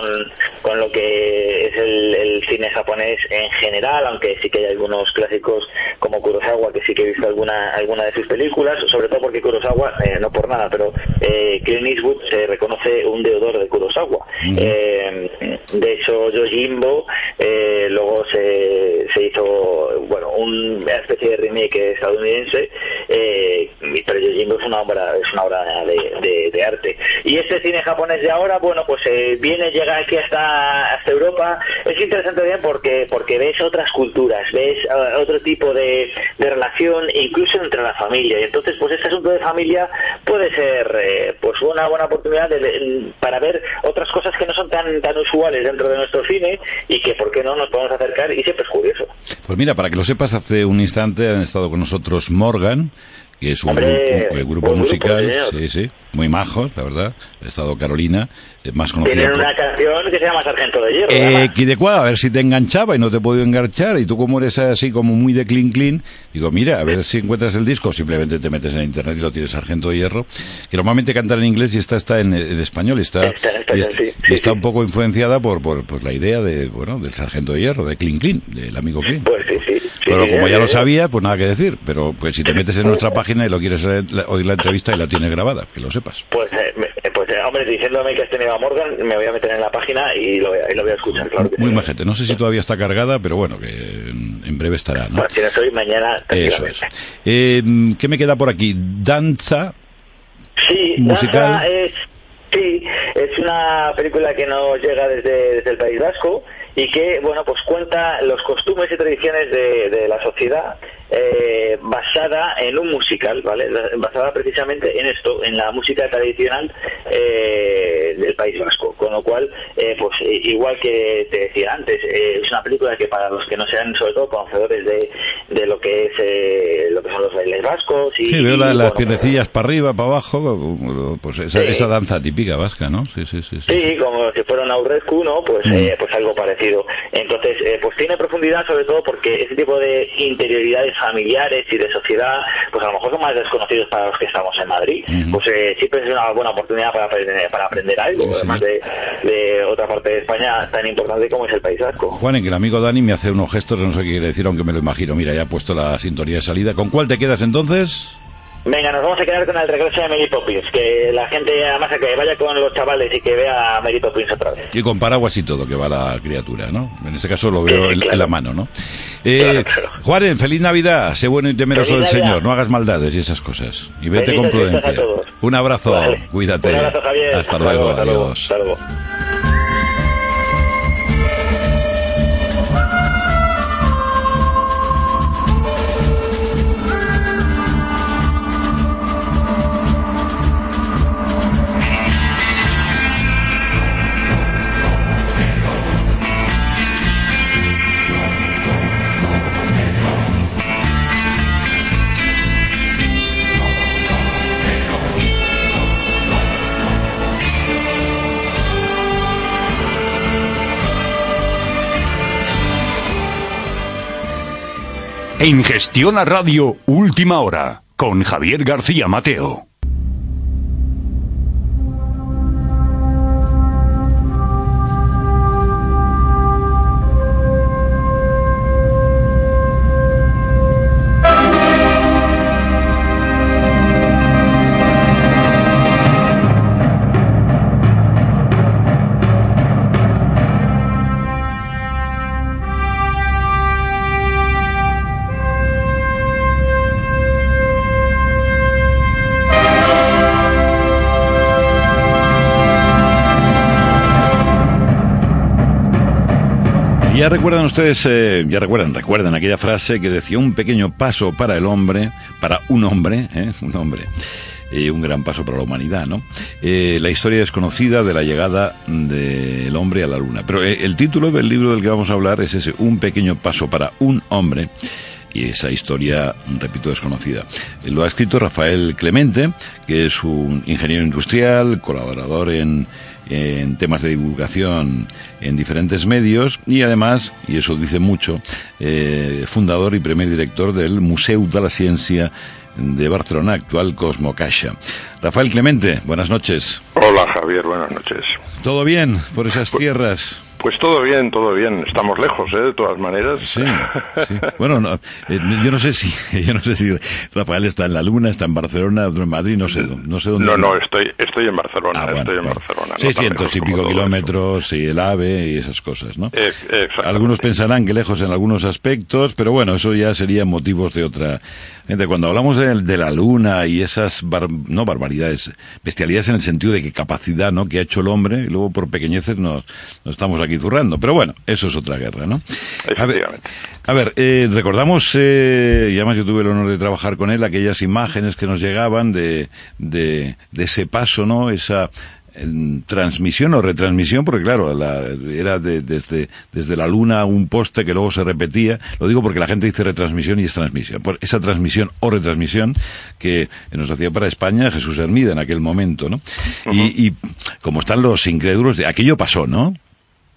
con lo que es el, el cine japonés en general, aunque sí que hay algunos clásicos como Kurosawa, que sí que he visto alguna, alguna de sus películas, sobre todo porque Kurosawa, eh, no por nada, pero eh, Clint Eastwood se reconoce un deudor de Kurosawa. Eh, de hecho, Yojimbo eh, luego se, se hizo, bueno, una especie de remake estadounidense, eh, pero Yojimbo es una obra, es una obra de, arte. Y este cine japonés de ahora, bueno, pues eh, viene, llega aquí hasta, hasta Europa. Es interesante bien porque, porque ves otras culturas, ves eh, otro tipo de, de relación, incluso entre la familia. Y entonces, pues este asunto de familia puede ser eh, pues una buena oportunidad de- para ver otras cosas que no son tan, tan usuales dentro de nuestro cine y que, ¿por qué no?, nos podemos acercar y siempre es curioso. Pues mira, para que lo sepas, hace un instante han estado con nosotros Morgan, que es un Hombre, grupo, eh, grupo un musical, señor. sí, sí, muy majos, la verdad. Ha estado Carolina, eh, más conocida Tienen por... una canción que se llama Sargento de Hierro. Eh. Quidecua, a ver si te enganchaba y no te he podido enganchar. Y tú, como eres así, como muy de clean clean, digo, mira, a ver si encuentras el disco. Simplemente te metes en internet y lo tienes Sargento de Hierro. Que normalmente cantan en inglés y esta está en, en español. Y está, Está en español, y está, sí, y está sí. un poco influenciada por, por pues, la idea de, bueno, del Sargento de Hierro, de clean clean, del amigo clean. Pues sí, sí. Pero como ya lo sabía, pues nada que decir. Pero pues si te metes en nuestra página y lo quieres oír la entrevista y la tienes grabada, que lo sepas. Pues, eh, eh, pues eh, hombre, diciéndome que has tenido a Morgan, me voy a meter en la página y lo voy a, y lo voy a escuchar, claro Muy majete. No sé si todavía está cargada, pero bueno, que en en breve estará, ¿no? Bueno, si no soy mañana, Eso es. Eh, ¿Qué me queda por aquí? Danza. Sí, musical. Danza es, sí, es una película que nos llega desde, desde el País Vasco y que, bueno, pues cuenta los costumbres y tradiciones de, de la sociedad eh, basada en un musical, ¿vale? Basada precisamente en esto, en la música tradicional eh, del País Vasco. Con lo cual, eh, pues igual que te decía antes, eh, es una película que para los que no sean sobre todo conocedores de, de lo que es eh, lo que son los bailes vascos y Sí, veo la- y, las bueno, piernecillas para arriba, para abajo, pues esa, danza típica vasca, ¿no? Sí, sí, sí. sí, Sí, como si fuera un aurrescu, ¿no? Pues, Mm. eh, pues algo parecido. Entonces, eh, pues tiene profundidad sobre todo porque ese tipo de interioridades familiares y de sociedad, pues a lo mejor son más desconocidos para los que estamos en Madrid. Pues eh, siempre es una buena oportunidad para aprender, para aprender algo, Sí, sí. además de, de otra parte de España tan importante como es el País Vasco. Juan, en que el amigo Dani me hace unos gestos, no sé qué quiere decir, aunque me lo imagino. Mira, ya ha puesto la sintonía de salida. ¿Con cuál te quedas entonces? Venga, nos vamos a quedar con el regreso de Mary Poppins, que la gente además que vaya con los chavales y que vea a Mary Poppins otra vez. Y con paraguas y todo, que va la criatura, ¿no? En este caso lo veo Sí, en, claro. en la mano, ¿no? Eh, Claro, claro. Juaren, feliz Navidad, sé bueno y temeroso Feliz del Navidad. Señor, no hagas maldades y esas cosas. Y vete Benditas con prudencia. Un abrazo, Vale. cuídate. Un abrazo, Javier. Hasta luego, hasta luego, adiós. hasta luego. En Gestiona Radio, última hora, con Javier García Mateo. Ya recuerdan ustedes, eh, ya recuerdan, recuerdan aquella frase que decía un pequeño paso para el hombre, para un hombre, ¿eh? un hombre, y un gran paso para la humanidad, ¿no? Eh, la historia desconocida de la llegada del hombre a la luna. Pero eh, el título del libro del que vamos a hablar es ese, un pequeño paso para un hombre. Y esa historia, repito, desconocida. Lo ha escrito Rafael Clemente, que es un ingeniero industrial, colaborador en, en temas de divulgación en diferentes medios y además, y eso dice mucho, eh, fundador y primer director del Museu de la Ciencia de Barcelona, actual Cosmocaixa. Rafael Clemente, buenas noches. Hola Javier, buenas noches. ¿Todo bien por esas tierras? Pues todo bien, todo bien. Estamos lejos, ¿eh? De todas maneras. Sí, sí. Bueno, no, eh, yo no sé si, yo no sé si Rafael está en la Luna, está en Barcelona, otro en Madrid, no sé, no sé dónde. No, no, estoy, estoy en Barcelona, Ah, bueno, estoy en bueno. Barcelona. no tan 600 lejos y pico kilómetros y el AVE y esas cosas, ¿no? Eh. Algunos pensarán que lejos en algunos aspectos, pero bueno, eso ya serían motivos de otra. Gente, cuando hablamos de, de la luna y esas, bar- no barbaridades, bestialidades en el sentido de que capacidad, ¿no? Que ha hecho el hombre y luego por pequeñeces nos, nos estamos aquí zurrando. Pero bueno, eso es otra guerra, ¿no? A ver, Efectivamente. a ver, eh, recordamos, eh, y además yo tuve el honor de trabajar con él, aquellas imágenes que nos llegaban de, de, de ese paso, ¿no? Esa transmisión o retransmisión, porque claro, la- era de- desde, desde la luna un poste que luego se repetía. Lo digo porque la gente dice retransmisión y es transmisión. Por esa transmisión o retransmisión que nos hacía para España Jesús Hermida en aquel momento, ¿no? y, y como están los incrédulos, de, aquello pasó, ¿no?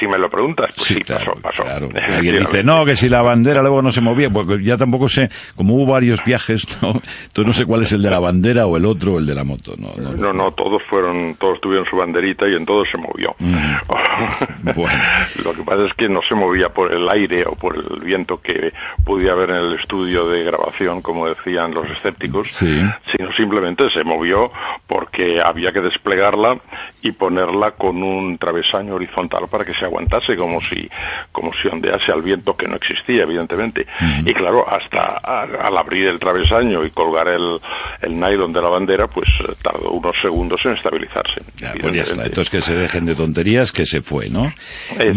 Si me lo preguntas, pues sí, claro, pasó, pasó. claro. Alguien dice, no, que si la bandera luego no se movía, porque ya tampoco sé, como hubo varios viajes, ¿no? Entonces no sé cuál es el de la bandera o el otro, el de la moto, ¿no? no, No, no, todos fueron, todos tuvieron su banderita y en todos se movió. Mm. Bueno. Lo que pasa es que no se movía por el aire o por el viento que podía haber en el estudio de grabación, como decían los escépticos, Sí. sino simplemente se movió porque había que desplegarla y ponerla con un travesaño horizontal para que se aguantase como si como si ondease al viento que no existía evidentemente y claro hasta a- al abrir el travesaño y colgar el, el nylon de la bandera pues eh, tardó unos segundos en estabilizarse Ya, pues ya está. Entonces que se dejen de tonterías, que se fue, ¿no?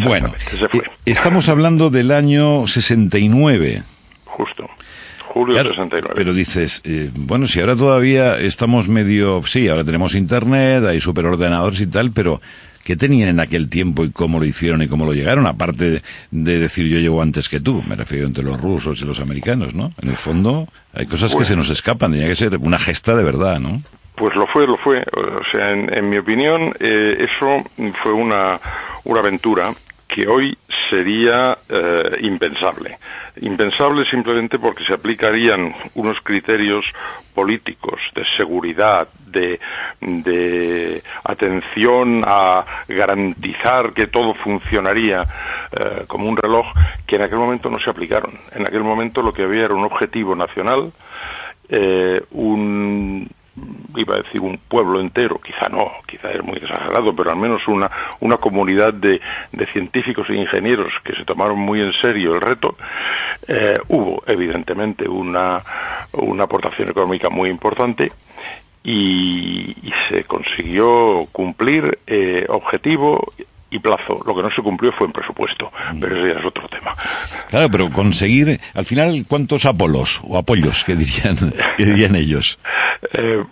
Bueno, se fue. eh, estamos hablando del año 69. justo julio Claro, 69 pero dices, eh, bueno, si ahora todavía estamos medio, sí, ahora tenemos internet, hay superordenadores y tal, pero ¿qué tenían en aquel tiempo y cómo lo hicieron y cómo lo llegaron? Aparte de, de decir yo llego antes que tú, me refiero entre los rusos y los americanos, ¿no? En el fondo hay cosas que Bueno. se nos escapan, tenía que ser una gesta de verdad, ¿no? Pues lo fue, lo fue. O sea, en, en mi opinión, eh, eso fue una, una aventura que hoy sería eh, impensable. Impensable simplemente porque se aplicarían unos criterios políticos de seguridad, de, de atención a garantizar que todo funcionaría eh, como un reloj, que en aquel momento no se aplicaron. En aquel momento lo que había era un objetivo nacional, eh, un iba a decir un pueblo entero, quizá no, quizá es muy exagerado, pero al menos una, una comunidad de, de científicos e ingenieros que se tomaron muy en serio el reto, eh, hubo evidentemente una, una aportación económica muy importante y, y se consiguió cumplir eh, objetivo y plazo. Lo que no se cumplió fue en presupuesto, pero eso ya es otro tema. Claro, pero conseguir, al final, ¿cuántos Apolos o apoyos que dirían, que dirían ellos? Eh,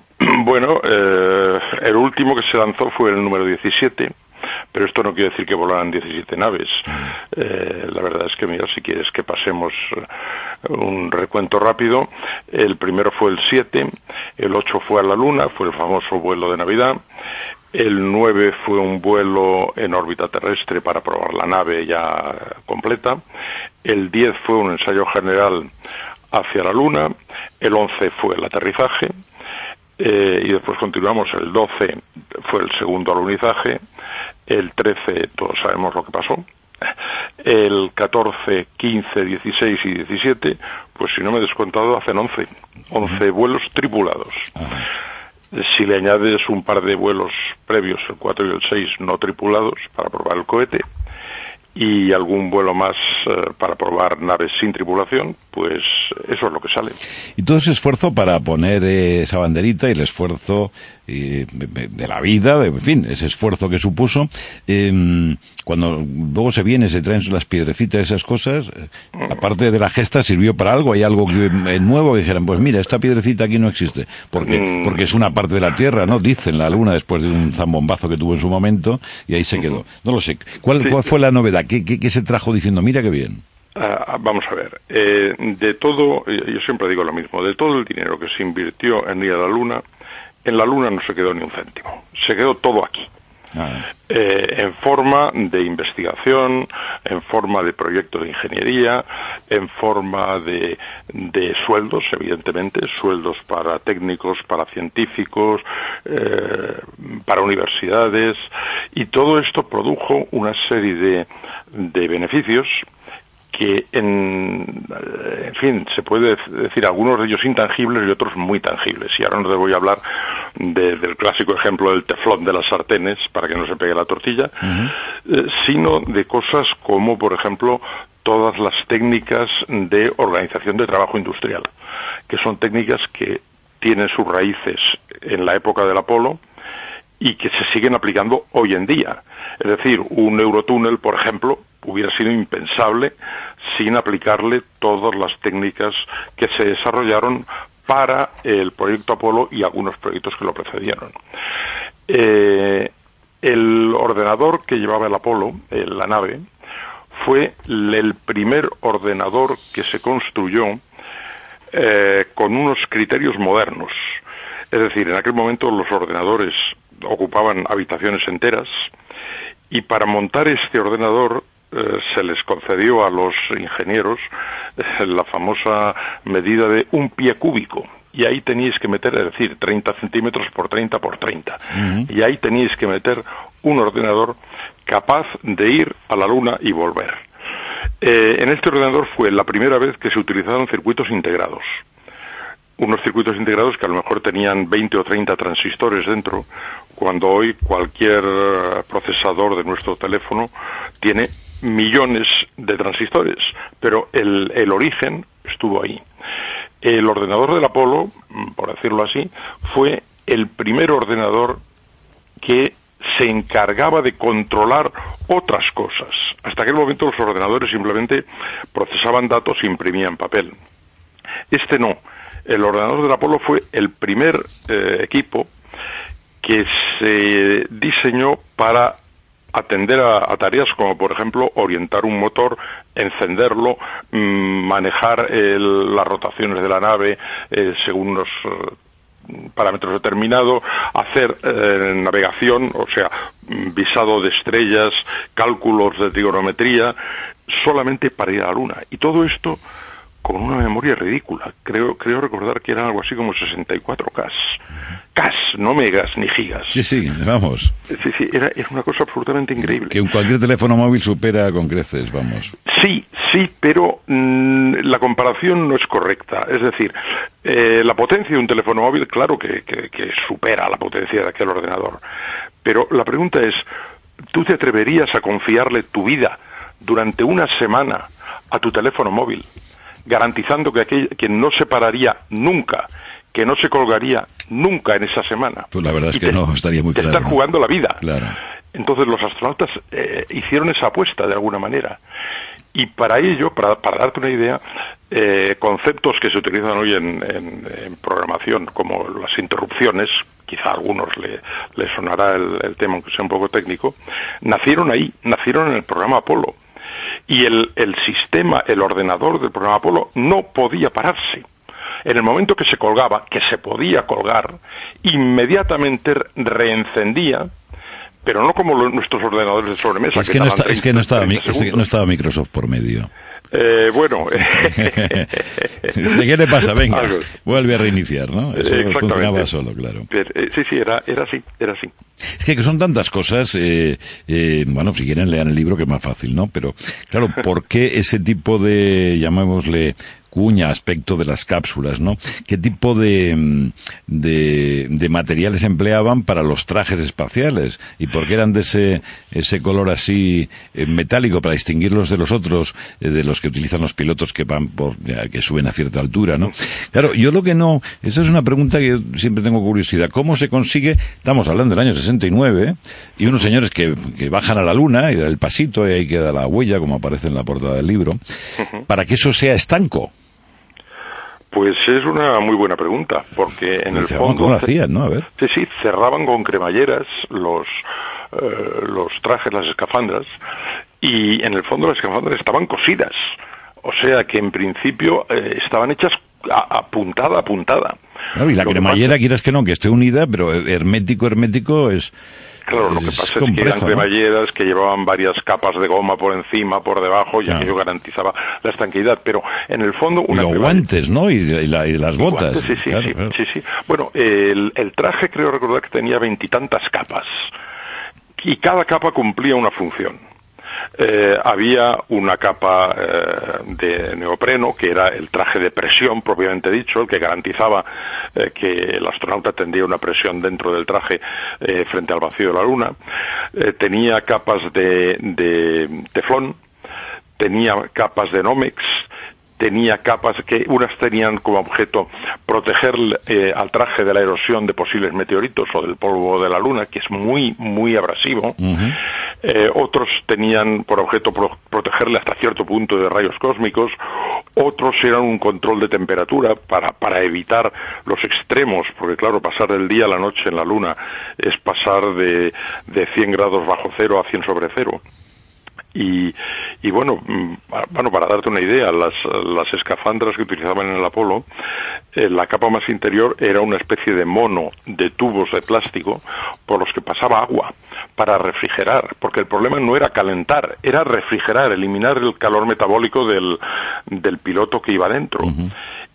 bueno, eh, el último que se lanzó fue el número 17, pero esto no quiere decir que volaran 17 naves. Eh, la verdad es que, mira, si quieres que pasemos eh, un recuento rápido, el primero fue el 7, el 8 fue a la Luna, fue el famoso vuelo de Navidad, El 9 fue un vuelo en órbita terrestre para probar la nave ya completa. El 10 fue un ensayo general hacia la Luna. El 11 fue el aterrizaje. Eh, y después continuamos. El 12 fue el segundo alunizaje. El 13, todos sabemos lo que pasó. El 14, 15, 16 y 17, pues si no me he descontado, hacen 11. 11 vuelos tripulados. Si le añades un par de vuelos previos, el 4 y el 6, no tripulados, para probar el cohete, y algún vuelo más eh, para probar naves sin tripulación, pues eso es lo que sale. Y todo ese esfuerzo para poner eh, esa banderita y el esfuerzo eh, de la vida, de- en fin, ese esfuerzo que supuso, eh, cuando luego se viene, se traen las piedrecitas, esas cosas, eh, aparte de la gesta, sirvió para algo, hay algo que, nuevo que dijeran, pues mira, esta piedrecita aquí no existe, porque, Mm. porque es una parte de la Tierra, ¿no? Dicen la Luna después de un zambombazo que tuvo en su momento, y ahí se quedó. No lo sé. ¿Cuál, cuál fue la novedad? ¿Qué, qué, qué se trajo diciendo, mira qué bien? Ah, vamos a ver, eh, de todo, eh, yo siempre digo lo mismo, de todo el dinero que se invirtió en ir a la Luna, en la Luna no se quedó ni un céntimo, se quedó todo aquí. Ah, Eh, en forma de investigación, en forma de proyectos de ingeniería, en forma de, de sueldos, evidentemente, sueldos para técnicos, para científicos, eh, para universidades, y todo esto produjo una serie de, de beneficios que en, eh, en fin, se puede decir algunos de ellos intangibles y otros muy tangibles. Y ahora no te voy a hablar de- del clásico ejemplo del teflón de las sartenes para que no se pegue la tortilla, eh, sino de cosas como, por ejemplo, todas las técnicas de organización de trabajo industrial, que son técnicas que tienen sus raíces en la época del Apolo, y que se siguen aplicando hoy en día. Es decir, un eurotúnel, por ejemplo, hubiera sido impensable sin aplicarle todas las técnicas que se desarrollaron para el proyecto Apolo y algunos proyectos que lo precedieron. Eh, el ordenador que llevaba el Apolo, eh, la nave, fue el primer ordenador que se construyó eh, con unos criterios modernos. Es decir, en aquel momento los ordenadores ocupaban habitaciones enteras y para montar este ordenador eh, se les concedió a los ingenieros eh, la famosa medida de un pie cúbico. Y ahí teníais que meter, es decir, 30 centímetros por 30 por 30. Y ahí teníais que meter un ordenador capaz de ir a la Luna y volver. Eh, en este ordenador fue la primera vez que se utilizaron circuitos integrados unos circuitos integrados que a lo mejor tenían 20 o 30 transistores dentro, cuando hoy cualquier eh, procesador de nuestro teléfono tiene millones de transistores, pero el, el origen estuvo ahí. El ordenador del Apolo, mm, por decirlo así, fue el primer ordenador que se encargaba de controlar otras cosas. Hasta aquel momento los ordenadores simplemente procesaban datos e imprimían papel. Este no. El ordenador del Apolo fue el primer eh, equipo que se diseñó para atender a, tareas como, por ejemplo, orientar un motor, encenderlo, mm, manejar el- las rotaciones de la nave eh, según unos eh, parámetros determinados, hacer eh, navegación, o sea, mm, visado de estrellas, cálculos de trigonometría, solamente para ir a la Luna. Y todo esto con una memoria ridícula. Creo, creo recordar que eran algo así como 64K. Ks, no megas ni gigas. sí, sí, vamos. Sí, sí, era, era una cosa absolutamente increíble. Que cualquier teléfono móvil supera con creces, vamos. Sí, sí, pero mm, la comparación no es correcta. Es decir, eh, la potencia de un teléfono móvil, claro que, que- que supera la potencia de aquel ordenador. Pero la pregunta es, ¿tú te atreverías a confiarle tu vida durante una semana a tu teléfono móvil, garantizando que, aquel, que no se pararía nunca, que no se colgaría nunca en esa semana? Pues la verdad es que te- no, estaría muy claro, estás ¿no? jugando la vida. Claro. Entonces los astronautas eh, hicieron esa apuesta de alguna manera. Y para ello, para, para darte una idea, eh, conceptos que se utilizan hoy en, en- en programación, como las interrupciones, quizá a algunos le, le sonará el, el tema, aunque sea un poco técnico, nacieron ahí, nacieron en el programa Apolo. Y el, el sistema, el ordenador del programa Apolo no podía pararse. En el momento que se colgaba, que se podía colgar, inmediatamente reencendía pero no como nuestros ordenadores de sobremesa. Es que, no tardan está, es que no 30 estaba, es que no estaba Microsoft por medio. Eh, bueno, ¿De qué le pasa? Venga, Algo. vuelve a reiniciar, ¿no? Eso funcionaba solo, claro. Pero, eh, sí, sí, era, era así, era así. Es que son tantas cosas, eh, eh, bueno, si quieren lean el libro que es más fácil, ¿no? Pero, claro, ¿por qué ese tipo de, llamémosle, cuña, aspecto de las cápsulas, ¿no? ¿Qué tipo de, mm, de, de materiales empleaban para los trajes espaciales? ¿Y por qué eran de ese, ese color así eh, metálico para distinguirlos de los otros, eh, de los que utilizan los pilotos que van por, que suben a cierta altura, ¿no? Claro, yo lo que no, esa es una pregunta que yo siempre tengo curiosidad. ¿Cómo se consigue, estamos hablando del año 69, ¿eh? y unos señores que, que bajan a la luna y dan el pasito y ahí queda la huella, como aparece en la portada del libro, para que eso sea estanco? Pues es una muy buena pregunta, porque en el fondo... ¿Cómo lo hacían, no? A ver. Sí, sí, cerraban con cremalleras los, eh, los trajes, las escafandras, y en el fondo las escafandras estaban cosidas. O sea que en principio eh, estaban hechas a, a puntada a puntada. Claro, y la Lo cremallera, quieras que no, que esté unida, pero hermético, hermético es... Claro, lo que pasa es que complejo, eran ¿no? cremalleras que llevaban varias capas de goma por encima, por debajo, y Claro. aquello garantizaba la estanqueidad. Pero en el fondo Y una los cremallera- guantes, ¿no? Y, y la- y las botas. Guantes, Sí, sí, Claro, sí, claro. sí, sí. Bueno, el, el traje creo recordar que tenía veintitantas capas y cada capa cumplía una función. Eh, había una capa eh, de neopreno, que era el traje de presión propiamente dicho, el que garantizaba eh, que el astronauta tendría una presión dentro del traje eh, frente al vacío de la Luna. Tenía capas de, de teflón, tenía capas de Nomex, tenía capas que unas tenían como objeto proteger eh, al traje de la erosión de posibles meteoritos o del polvo de la luna, que es muy, muy abrasivo. Eh, otros tenían por objeto pro- protegerle hasta cierto punto de rayos cósmicos. Otros eran un control de temperatura para, para evitar los extremos, porque claro, pasar del día a la noche en la luna es pasar de, de 100 grados bajo cero a 100 sobre cero. Y, y bueno, mm, bueno, para darte una idea, las, las escafandras que utilizaban en el Apolo, eh, la capa más interior era una especie de mono de tubos de plástico por los que pasaba agua para refrigerar, porque el problema no era calentar, era refrigerar, eliminar el calor metabólico del, del piloto que iba dentro.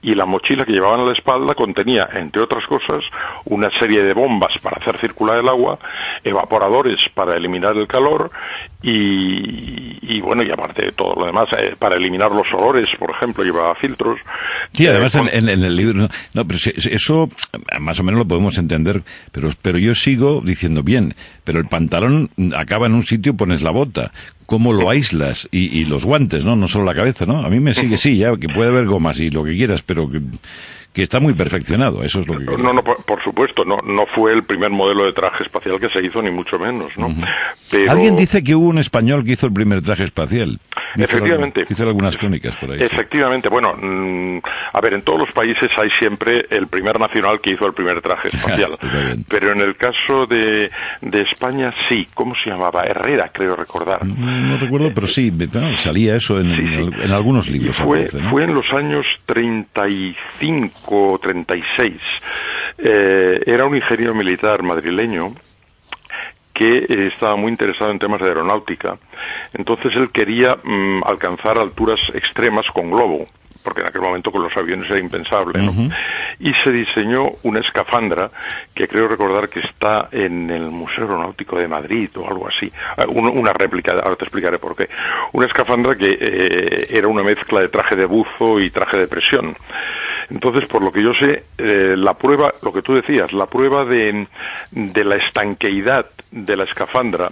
Y la mochila que llevaban a la espalda contenía, entre otras cosas, una serie de bombas para hacer circular el agua, evaporadores para eliminar el calor y, y bueno, y aparte de todo lo demás, eh, para eliminar los olores, por ejemplo, llevaba filtros. Sí, Eh, además en, con- en- en el libro... No, no, pero eso eh, más o menos lo podemos entender, pero, pero yo sigo diciendo bien, pero el pantalón acaba en un sitio, pones la bota. ¿Cómo lo aíslas? Y, y los guantes, ¿no? No solo la cabeza, ¿no? A mí me sigue, sí, ya, que puede haber gomas y lo que quieras, pero que, que está muy perfeccionado, eso es lo que... No, no, por, por supuesto, no, no fue el primer modelo de traje espacial que se hizo, ni mucho menos, ¿no? Pero- Alguien dice que hubo un español que hizo el primer traje espacial. Efectivamente. Hizo algunas crónicas por ahí. sí. Efectivamente, bueno, mm, a ver, en todos los países hay siempre el primer nacional que hizo el primer traje espacial. Pero en el caso de, de España, sí. ¿Cómo se llamaba? Herrera, creo recordar. No, no recuerdo, pero sí, bueno, salía eso en, Sí, sí. en- algunos Y libros. fue, aparece, ¿no? fue en los años 35 o 36. Eh, era un ingeniero militar madrileño que eh, estaba muy interesado en temas de aeronáutica. Entonces él quería mm, alcanzar alturas extremas con globo, porque en aquel momento con los aviones era impensable. ¿no? Y se diseñó una escafandra que creo recordar que está en el Museo Aeronáutico de Madrid o algo así. Ah, un- Una réplica, ahora te explicaré por qué. Una escafandra que eh, era una mezcla de traje de buzo y traje de presión. Entonces, por lo que yo sé, eh, la prueba, lo que tú decías, la prueba de, de la estanqueidad de la escafandra,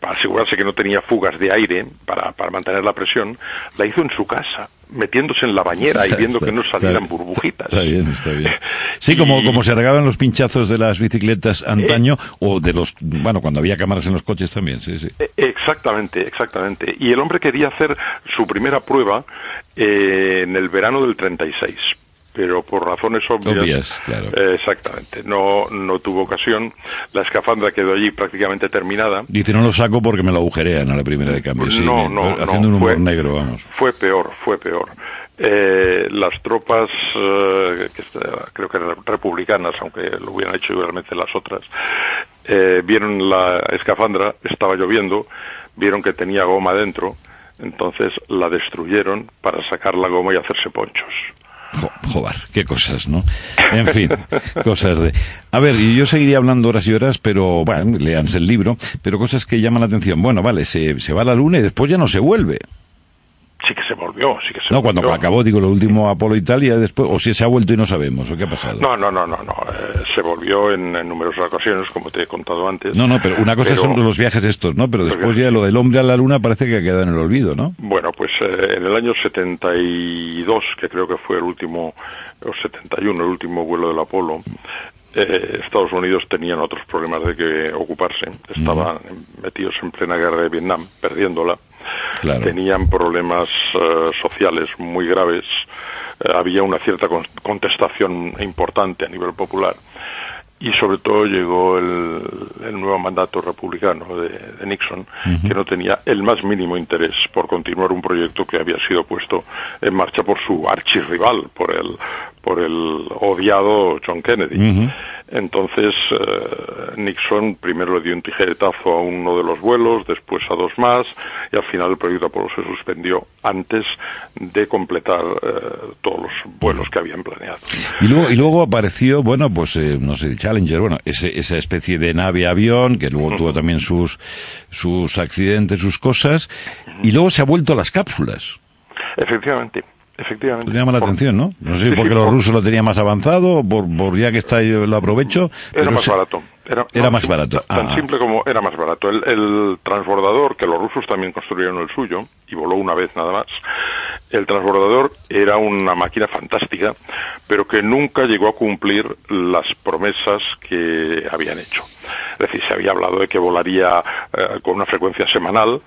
para asegurarse que no tenía fugas de aire, para, para mantener la presión, la hizo en su casa, metiéndose en la bañera y viendo está- que no salieran está- burbujitas. Está bien, está bien. Sí, como, Y- como se regaban los pinchazos de las bicicletas antaño, o de los, bueno, cuando había cámaras en los coches también, sí, sí. Eh, Exactamente, exactamente. Y el hombre quería hacer su primera prueba eh, en el verano del 36, pero por razones obvias. Obvias, claro. eh, exactamente, no, no tuvo ocasión. La escafandra quedó allí prácticamente terminada. Dice, no lo saco porque me lo agujerean a la primera de cambio. Sí, no, me- no, haciendo no, un humor fue- negro, vamos. Fue peor, fue peor. Eh, las tropas, eh, que est- creo que republicanas, aunque lo hubieran hecho igualmente las otras, eh, vieron la escafandra, estaba lloviendo, vieron que tenía goma dentro, entonces la destruyeron para sacar la goma y hacerse ponchos. Jo- Joder, qué cosas, ¿no? En fin, cosas de... A ver, y yo seguiría hablando horas y horas, pero, bueno, léanse el libro, pero cosas que llaman la atención. Bueno, vale, se, se va la luna y después ya no se vuelve. Sí que se volvió, sí que se No, cuando volvió. acabó, digo, lo último Apolo Italia, después, o si se ha vuelto y no sabemos, o qué ha pasado. No, no, no, no, no. eh, se volvió en, en numerosas ocasiones, como te he contado antes. No, no, pero una cosa Pero- son los viajes estos, ¿no? Pero después ya lo del hombre a la luna parece que ha quedado en el olvido, ¿no? Bueno, pues eh, en el año 72, que creo que fue el último, o 71, el último vuelo del Apolo, eh, Estados Unidos tenían otros problemas de que ocuparse. Estaban metidos en plena guerra de Vietnam, perdiéndola. Claro. Tenían problemas eh, sociales muy graves. Eh, había una cierta con- contestación importante a nivel popular. Y sobre todo llegó el, el nuevo mandato republicano de, de Nixon, que no tenía el más mínimo interés por continuar un proyecto que había sido puesto en marcha por su archirrival, por el, por el odiado John Kennedy. Entonces, eh, Nixon primero le dio un tijeretazo a uno de los vuelos, después a dos más, y al final el proyecto Apolo se suspendió antes de completar eh, todos los vuelos que habían planeado. Y luego, y luego apareció, bueno, pues, eh, no sé, Challenger, bueno, ese, esa especie de nave-avión que luego tuvo también sus, sus accidentes, sus cosas, y luego se ha vuelto a las cápsulas. Efectivamente, efectivamente. Te llama la atención, ¿no? No sé Sí, porque sí, los por- rusos lo tenían más avanzado, por, por ya que está yo lo aprovecho. Era pero más barato. Era, Era no, más barato. Tan Ah. simple como era más barato. El, el transbordador, que los rusos también construyeron el suyo, y voló una vez nada más, el transbordador era una máquina fantástica, pero que nunca llegó a cumplir las promesas que habían hecho. Es decir, se había hablado de que volaría eh, con una frecuencia semanal,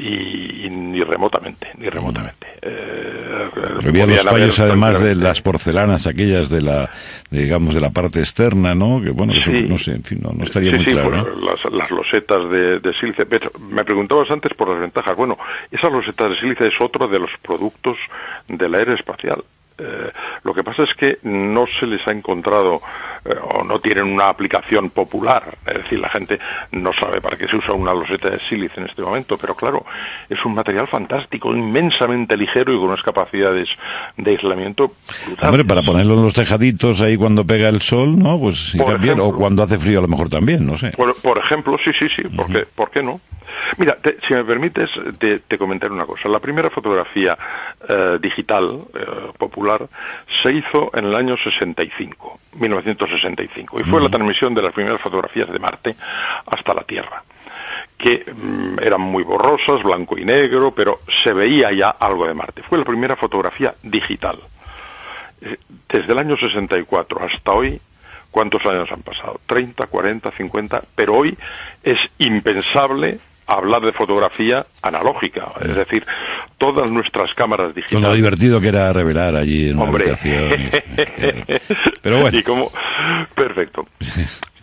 y, y ni remotamente, ni remotamente. Eh, había los haber fallos además de las porcelanas aquellas de la, digamos, de la parte externa, ¿no? Que bueno, que Sí. no sé, en fin, no, no estaría Sí, muy sí, claro, pues, ¿no? las, las losetas de, de sílice. Me preguntabas antes por las ventajas. Bueno, esas losetas de sílice es otro de los productos de la era espacial. Eh, lo que pasa es que no se les ha encontrado eh, o no tienen una aplicación popular. Es decir, la gente no sabe para qué se usa una loseta de sílice en este momento, pero claro, es un material fantástico, inmensamente ligero y con unas capacidades de aislamiento brutales. Hombre, para ponerlo en los tejaditos ahí cuando pega el sol, ¿no? Pues irá bien. O cuando hace frío a lo mejor también, no sé. Por, por ejemplo, sí, sí, sí, ¿por, qué, ¿por qué no? Mira, te- si me permites, te, te comentaré una cosa. La primera fotografía eh, digital eh, popular se hizo en el año 65, 1965, y fue la transmisión de las primeras fotografías de Marte hasta la Tierra que mm, eran muy borrosas, blanco y negro, pero se veía ya algo de Marte. Fue la primera fotografía digital. Eh, Desde el año 64 hasta hoy, ¿cuántos años han pasado? 30, 40, 50, pero hoy es impensable hablar de fotografía analógica, es decir, todas nuestras cámaras Con lo digitales. divertido que era revelar allí en una Hombre. habitación. Pero bueno. Y como, perfecto.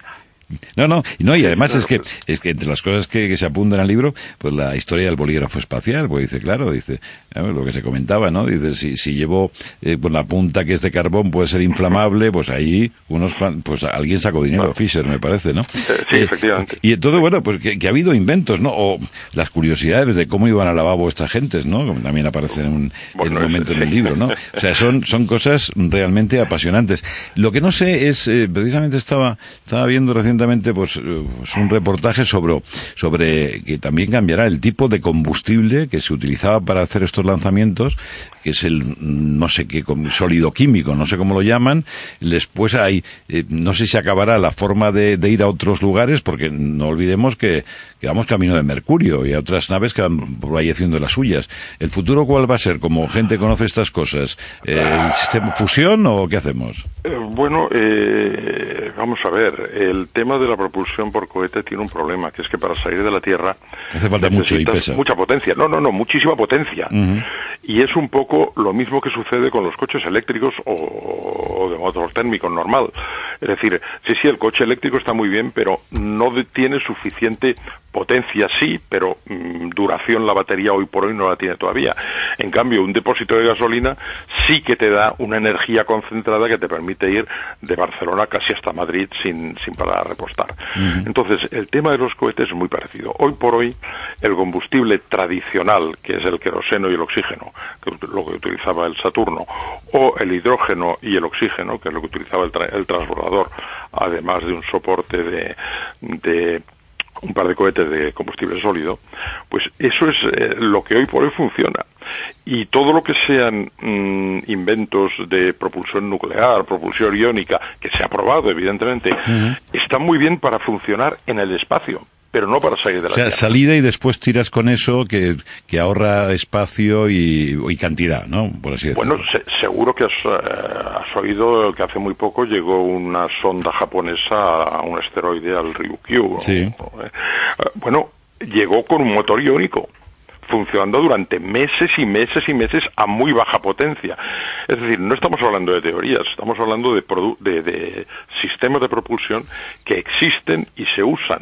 No, no, y no, y además es que, es que entre las cosas que, que se apuntan al libro, pues la historia del bolígrafo espacial, pues dice, claro, dice, a ver, lo que se comentaba, ¿no? Dice, si, si llevo, eh, pues la punta que es de carbón puede ser inflamable, pues ahí unos, pues alguien sacó dinero, Fisher, me parece, ¿no? sí, efectivamente. Y entonces, bueno, pues que, que ha habido inventos, ¿no? O las curiosidades de cómo iban al lavabo estas gentes, ¿no? Como también aparece en un, en Bueno, un momento sí. en el libro, ¿no? O sea, son, son cosas realmente apasionantes. Lo que no sé es, eh, precisamente estaba, estaba viendo recientemente, pues, eh, pues un reportaje sobre, sobre que también cambiará el tipo de combustible que se utilizaba para hacer estos lanzamientos, que es el, mm, no sé qué, sólido químico, no sé cómo lo llaman. Después hay, eh, no sé si acabará la forma de, de ir a otros lugares, porque no olvidemos que, vamos camino de Mercurio y a otras naves que van por ahí las suyas. ¿El futuro cuál va a ser? Como gente conoce estas cosas, eh, ¿el sistema fusión o qué hacemos? Bueno, vamos a ver, el tema de la propulsión por cohete tiene un problema, que es que para salir de la Tierra Hace falta mucho y pesa. mucha potencia. No, no, no, muchísima potencia. Y es un poco lo mismo que sucede con los coches eléctricos o, o de motor térmico normal. Es decir, sí, sí, el coche eléctrico está muy bien, pero no tiene suficiente potencia, sí, pero mm, duración la batería hoy por hoy no la tiene todavía. En cambio, un depósito de gasolina sí que te da una energía concentrada que te permite ir de Barcelona casi hasta Madrid sin, sin parar a repostar. Entonces, el tema de los cohetes es muy parecido. Hoy por hoy, el combustible tradicional, que es el queroseno y el oxígeno, que es lo que utilizaba el Saturno, o el hidrógeno y el oxígeno, que es lo que utilizaba el, tra- el transbordador, además de un soporte de, de un par de cohetes de combustible sólido, pues eso es eh, lo que hoy por hoy funciona. Y todo lo que sean mm, inventos de propulsión nuclear, propulsión iónica, que se ha probado, evidentemente, está muy bien para funcionar en el espacio, pero no para salir de la O sea, Tierra. salida y después tiras con eso que, que ahorra espacio y, y cantidad, ¿no? Por así decirlo. Bueno, se- seguro que has, eh, has oído que hace muy poco llegó una sonda japonesa a un asteroide, al Ryukyu. Sí. Eh, bueno, llegó con un motor iónico funcionando durante meses y meses y meses a muy baja potencia. Es decir, no estamos hablando de teorías, estamos hablando de, de, de sistemas de propulsión que existen y se usan.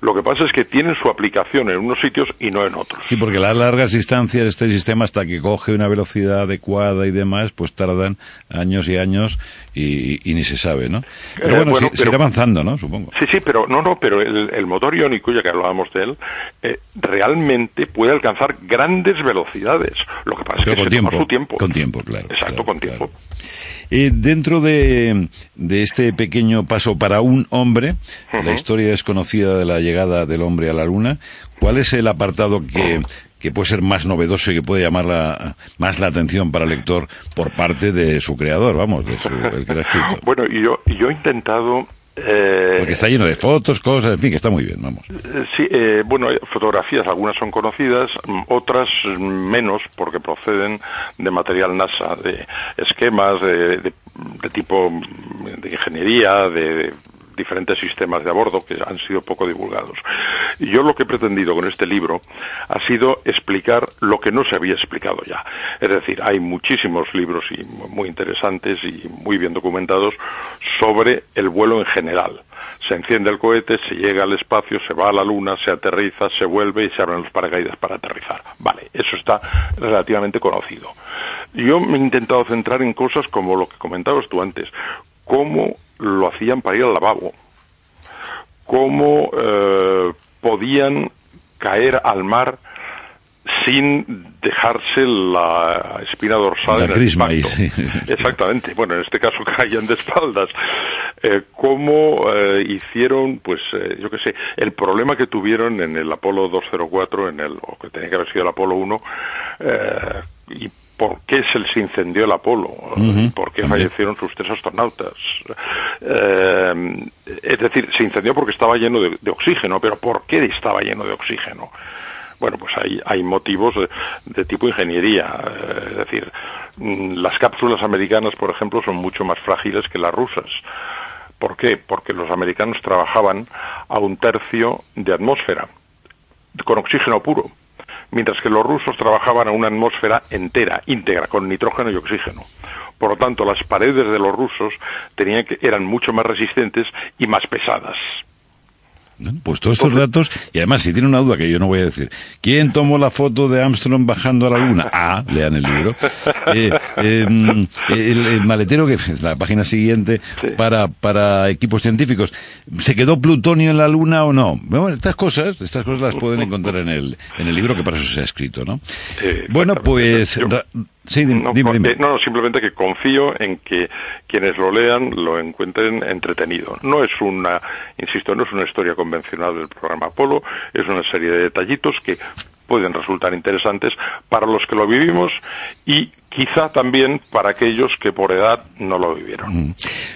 Lo que pasa es que tienen su aplicación en unos sitios y no en otros. Sí, porque las largas distancias de este sistema hasta que coge una velocidad adecuada y demás, pues tardan años y años y, y ni se sabe, ¿no? Pero Eh, bueno, bueno, se irá pero- avanzando, ¿no? Supongo. Sí, sí, pero no, no, pero el, el motor iónico, ya que hablábamos de él, eh, realmente puede alcanzar grandes velocidades. Lo que pasa es que con se toma tiempo, su tiempo. con tiempo, claro, Exacto, claro, con claro. tiempo. Eh, dentro de, de este pequeño paso para un hombre, la historia desconocida de la llegada del hombre a la luna, ¿cuál es el apartado que, que puede ser más novedoso y que puede llamar la- más la atención para el lector por parte de su creador, vamos, de su, el que lo ha escrito? Bueno, y yo, yo he intentado... eh, Porque está lleno de fotos, cosas, en fin, que está muy bien, vamos. Eh, Sí, eh, bueno, fotografías, algunas son conocidas, mm, otras menos, porque proceden de material NASA, de esquemas de, de- de tipo mm, de ingeniería, de diferentes sistemas de a bordo que han sido poco divulgados. Y yo lo que he pretendido con este libro ha sido explicar lo que no se había explicado ya. Es decir, hay muchísimos libros y muy interesantes y muy bien documentados sobre el vuelo en general se enciende el cohete, se llega al espacio, se va a la luna, se aterriza, se vuelve y se abren los paracaídas para aterrizar. Vale, eso está relativamente conocido. Yo me he intentado centrar en cosas como lo que comentabas tú antes, cómo lo hacían para ir al lavabo, cómo eh, podían caer al mar sin dejarse la espina dorsal La en el crisma ahí, impacto. sí. Exactamente. Bueno, en este caso caían de espaldas. Eh, ¿Cómo eh, hicieron, pues, eh, yo qué sé, el problema que tuvieron en el Apolo 204, en el, o que tenía que haber sido el Apolo 1, eh, y por qué se les incendió el Apolo, y por qué también. fallecieron sus tres astronautas. Eh, es decir, se incendió porque estaba lleno de, de oxígeno, pero ¿por qué estaba lleno de oxígeno? Bueno, pues hay, hay motivos de, de tipo ingeniería. eh, es decir, mm, las cápsulas americanas, por ejemplo, son mucho más frágiles que las rusas. ¿Por qué? Porque los americanos trabajaban a un tercio de atmósfera, con oxígeno puro, mientras que los rusos trabajaban a una atmósfera entera, íntegra, con nitrógeno y oxígeno. Por lo tanto, las paredes de los rusos tenían que, eran mucho más resistentes y más pesadas. Bueno, Pues todos estos datos, y además, si tiene una duda que yo no voy a decir, ¿quién tomó la foto de Armstrong bajando a la luna? Ah, lean el libro. Eh, eh, mm, el, el maletero, que es la página siguiente, para, para equipos científicos, ¿se quedó plutonio en la luna o no? Bueno, estas cosas, estas cosas las pueden encontrar en el, en el libro, que para eso se ha escrito, ¿no? Sí, bueno, pues... Ra- sí, dime, No, dime, porque- dime. no, no, simplemente que confío en que quienes lo lean lo encuentren entretenido. No es una, insisto, no es una historia convencional del programa Apolo, es una serie de detallitos que pueden resultar interesantes para los que lo vivimos y quizá también para aquellos que por edad no lo vivieron. Mm.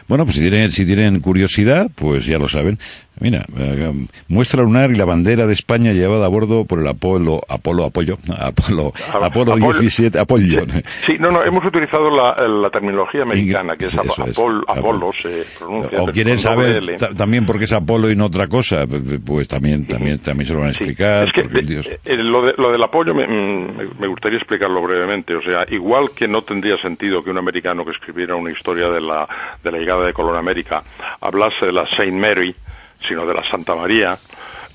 Bueno, pues si tienen, si tienen curiosidad, pues ya lo saben. Mira, eh, muestra lunar y la bandera de España llevada a bordo por el Apolo, Apolo, Apoyo, Apolo, Ah, Apolo Apolo. 17, Apollo. Sí, no, no, hemos utilizado la, la terminología americana, que es Sí, Apolo. Apolo, se pronuncia. O quieren saber también por qué es Apolo y no otra cosa, pues también, también, también se lo van a Sí. explicar. Es que eh, Dios, eh, lo, de- lo del apoyo me, me- me gustaría explicarlo brevemente. O sea, igual que no tendría sentido que un americano que escribiera una historia de la, de la llegada de Colón a América hablase de la Saint Mary, sino de la Santa María,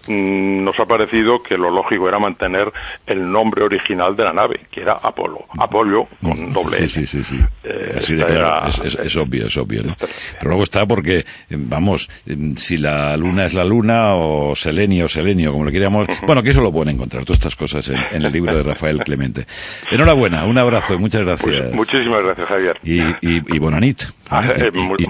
mm, nos ha parecido que lo lógico era mantener el nombre original de la nave, que era Apolo. Apollo con doble Sí, sí, sí, sí. Eh, Así de esta claro, era- es, es- es obvio, es obvio. ¿no? Pero luego está porque, eh, vamos, eh, si la luna es la luna o Selenio o Selenio, como lo queríamos, bueno, que eso lo pueden encontrar, todas estas cosas en, en el libro de Rafael Clemente. Enhorabuena, un abrazo, muchas gracias. Pues muchísimas gracias, Javier. y, y, y Bonanit. Ah, ¿eh? eh, Y- y-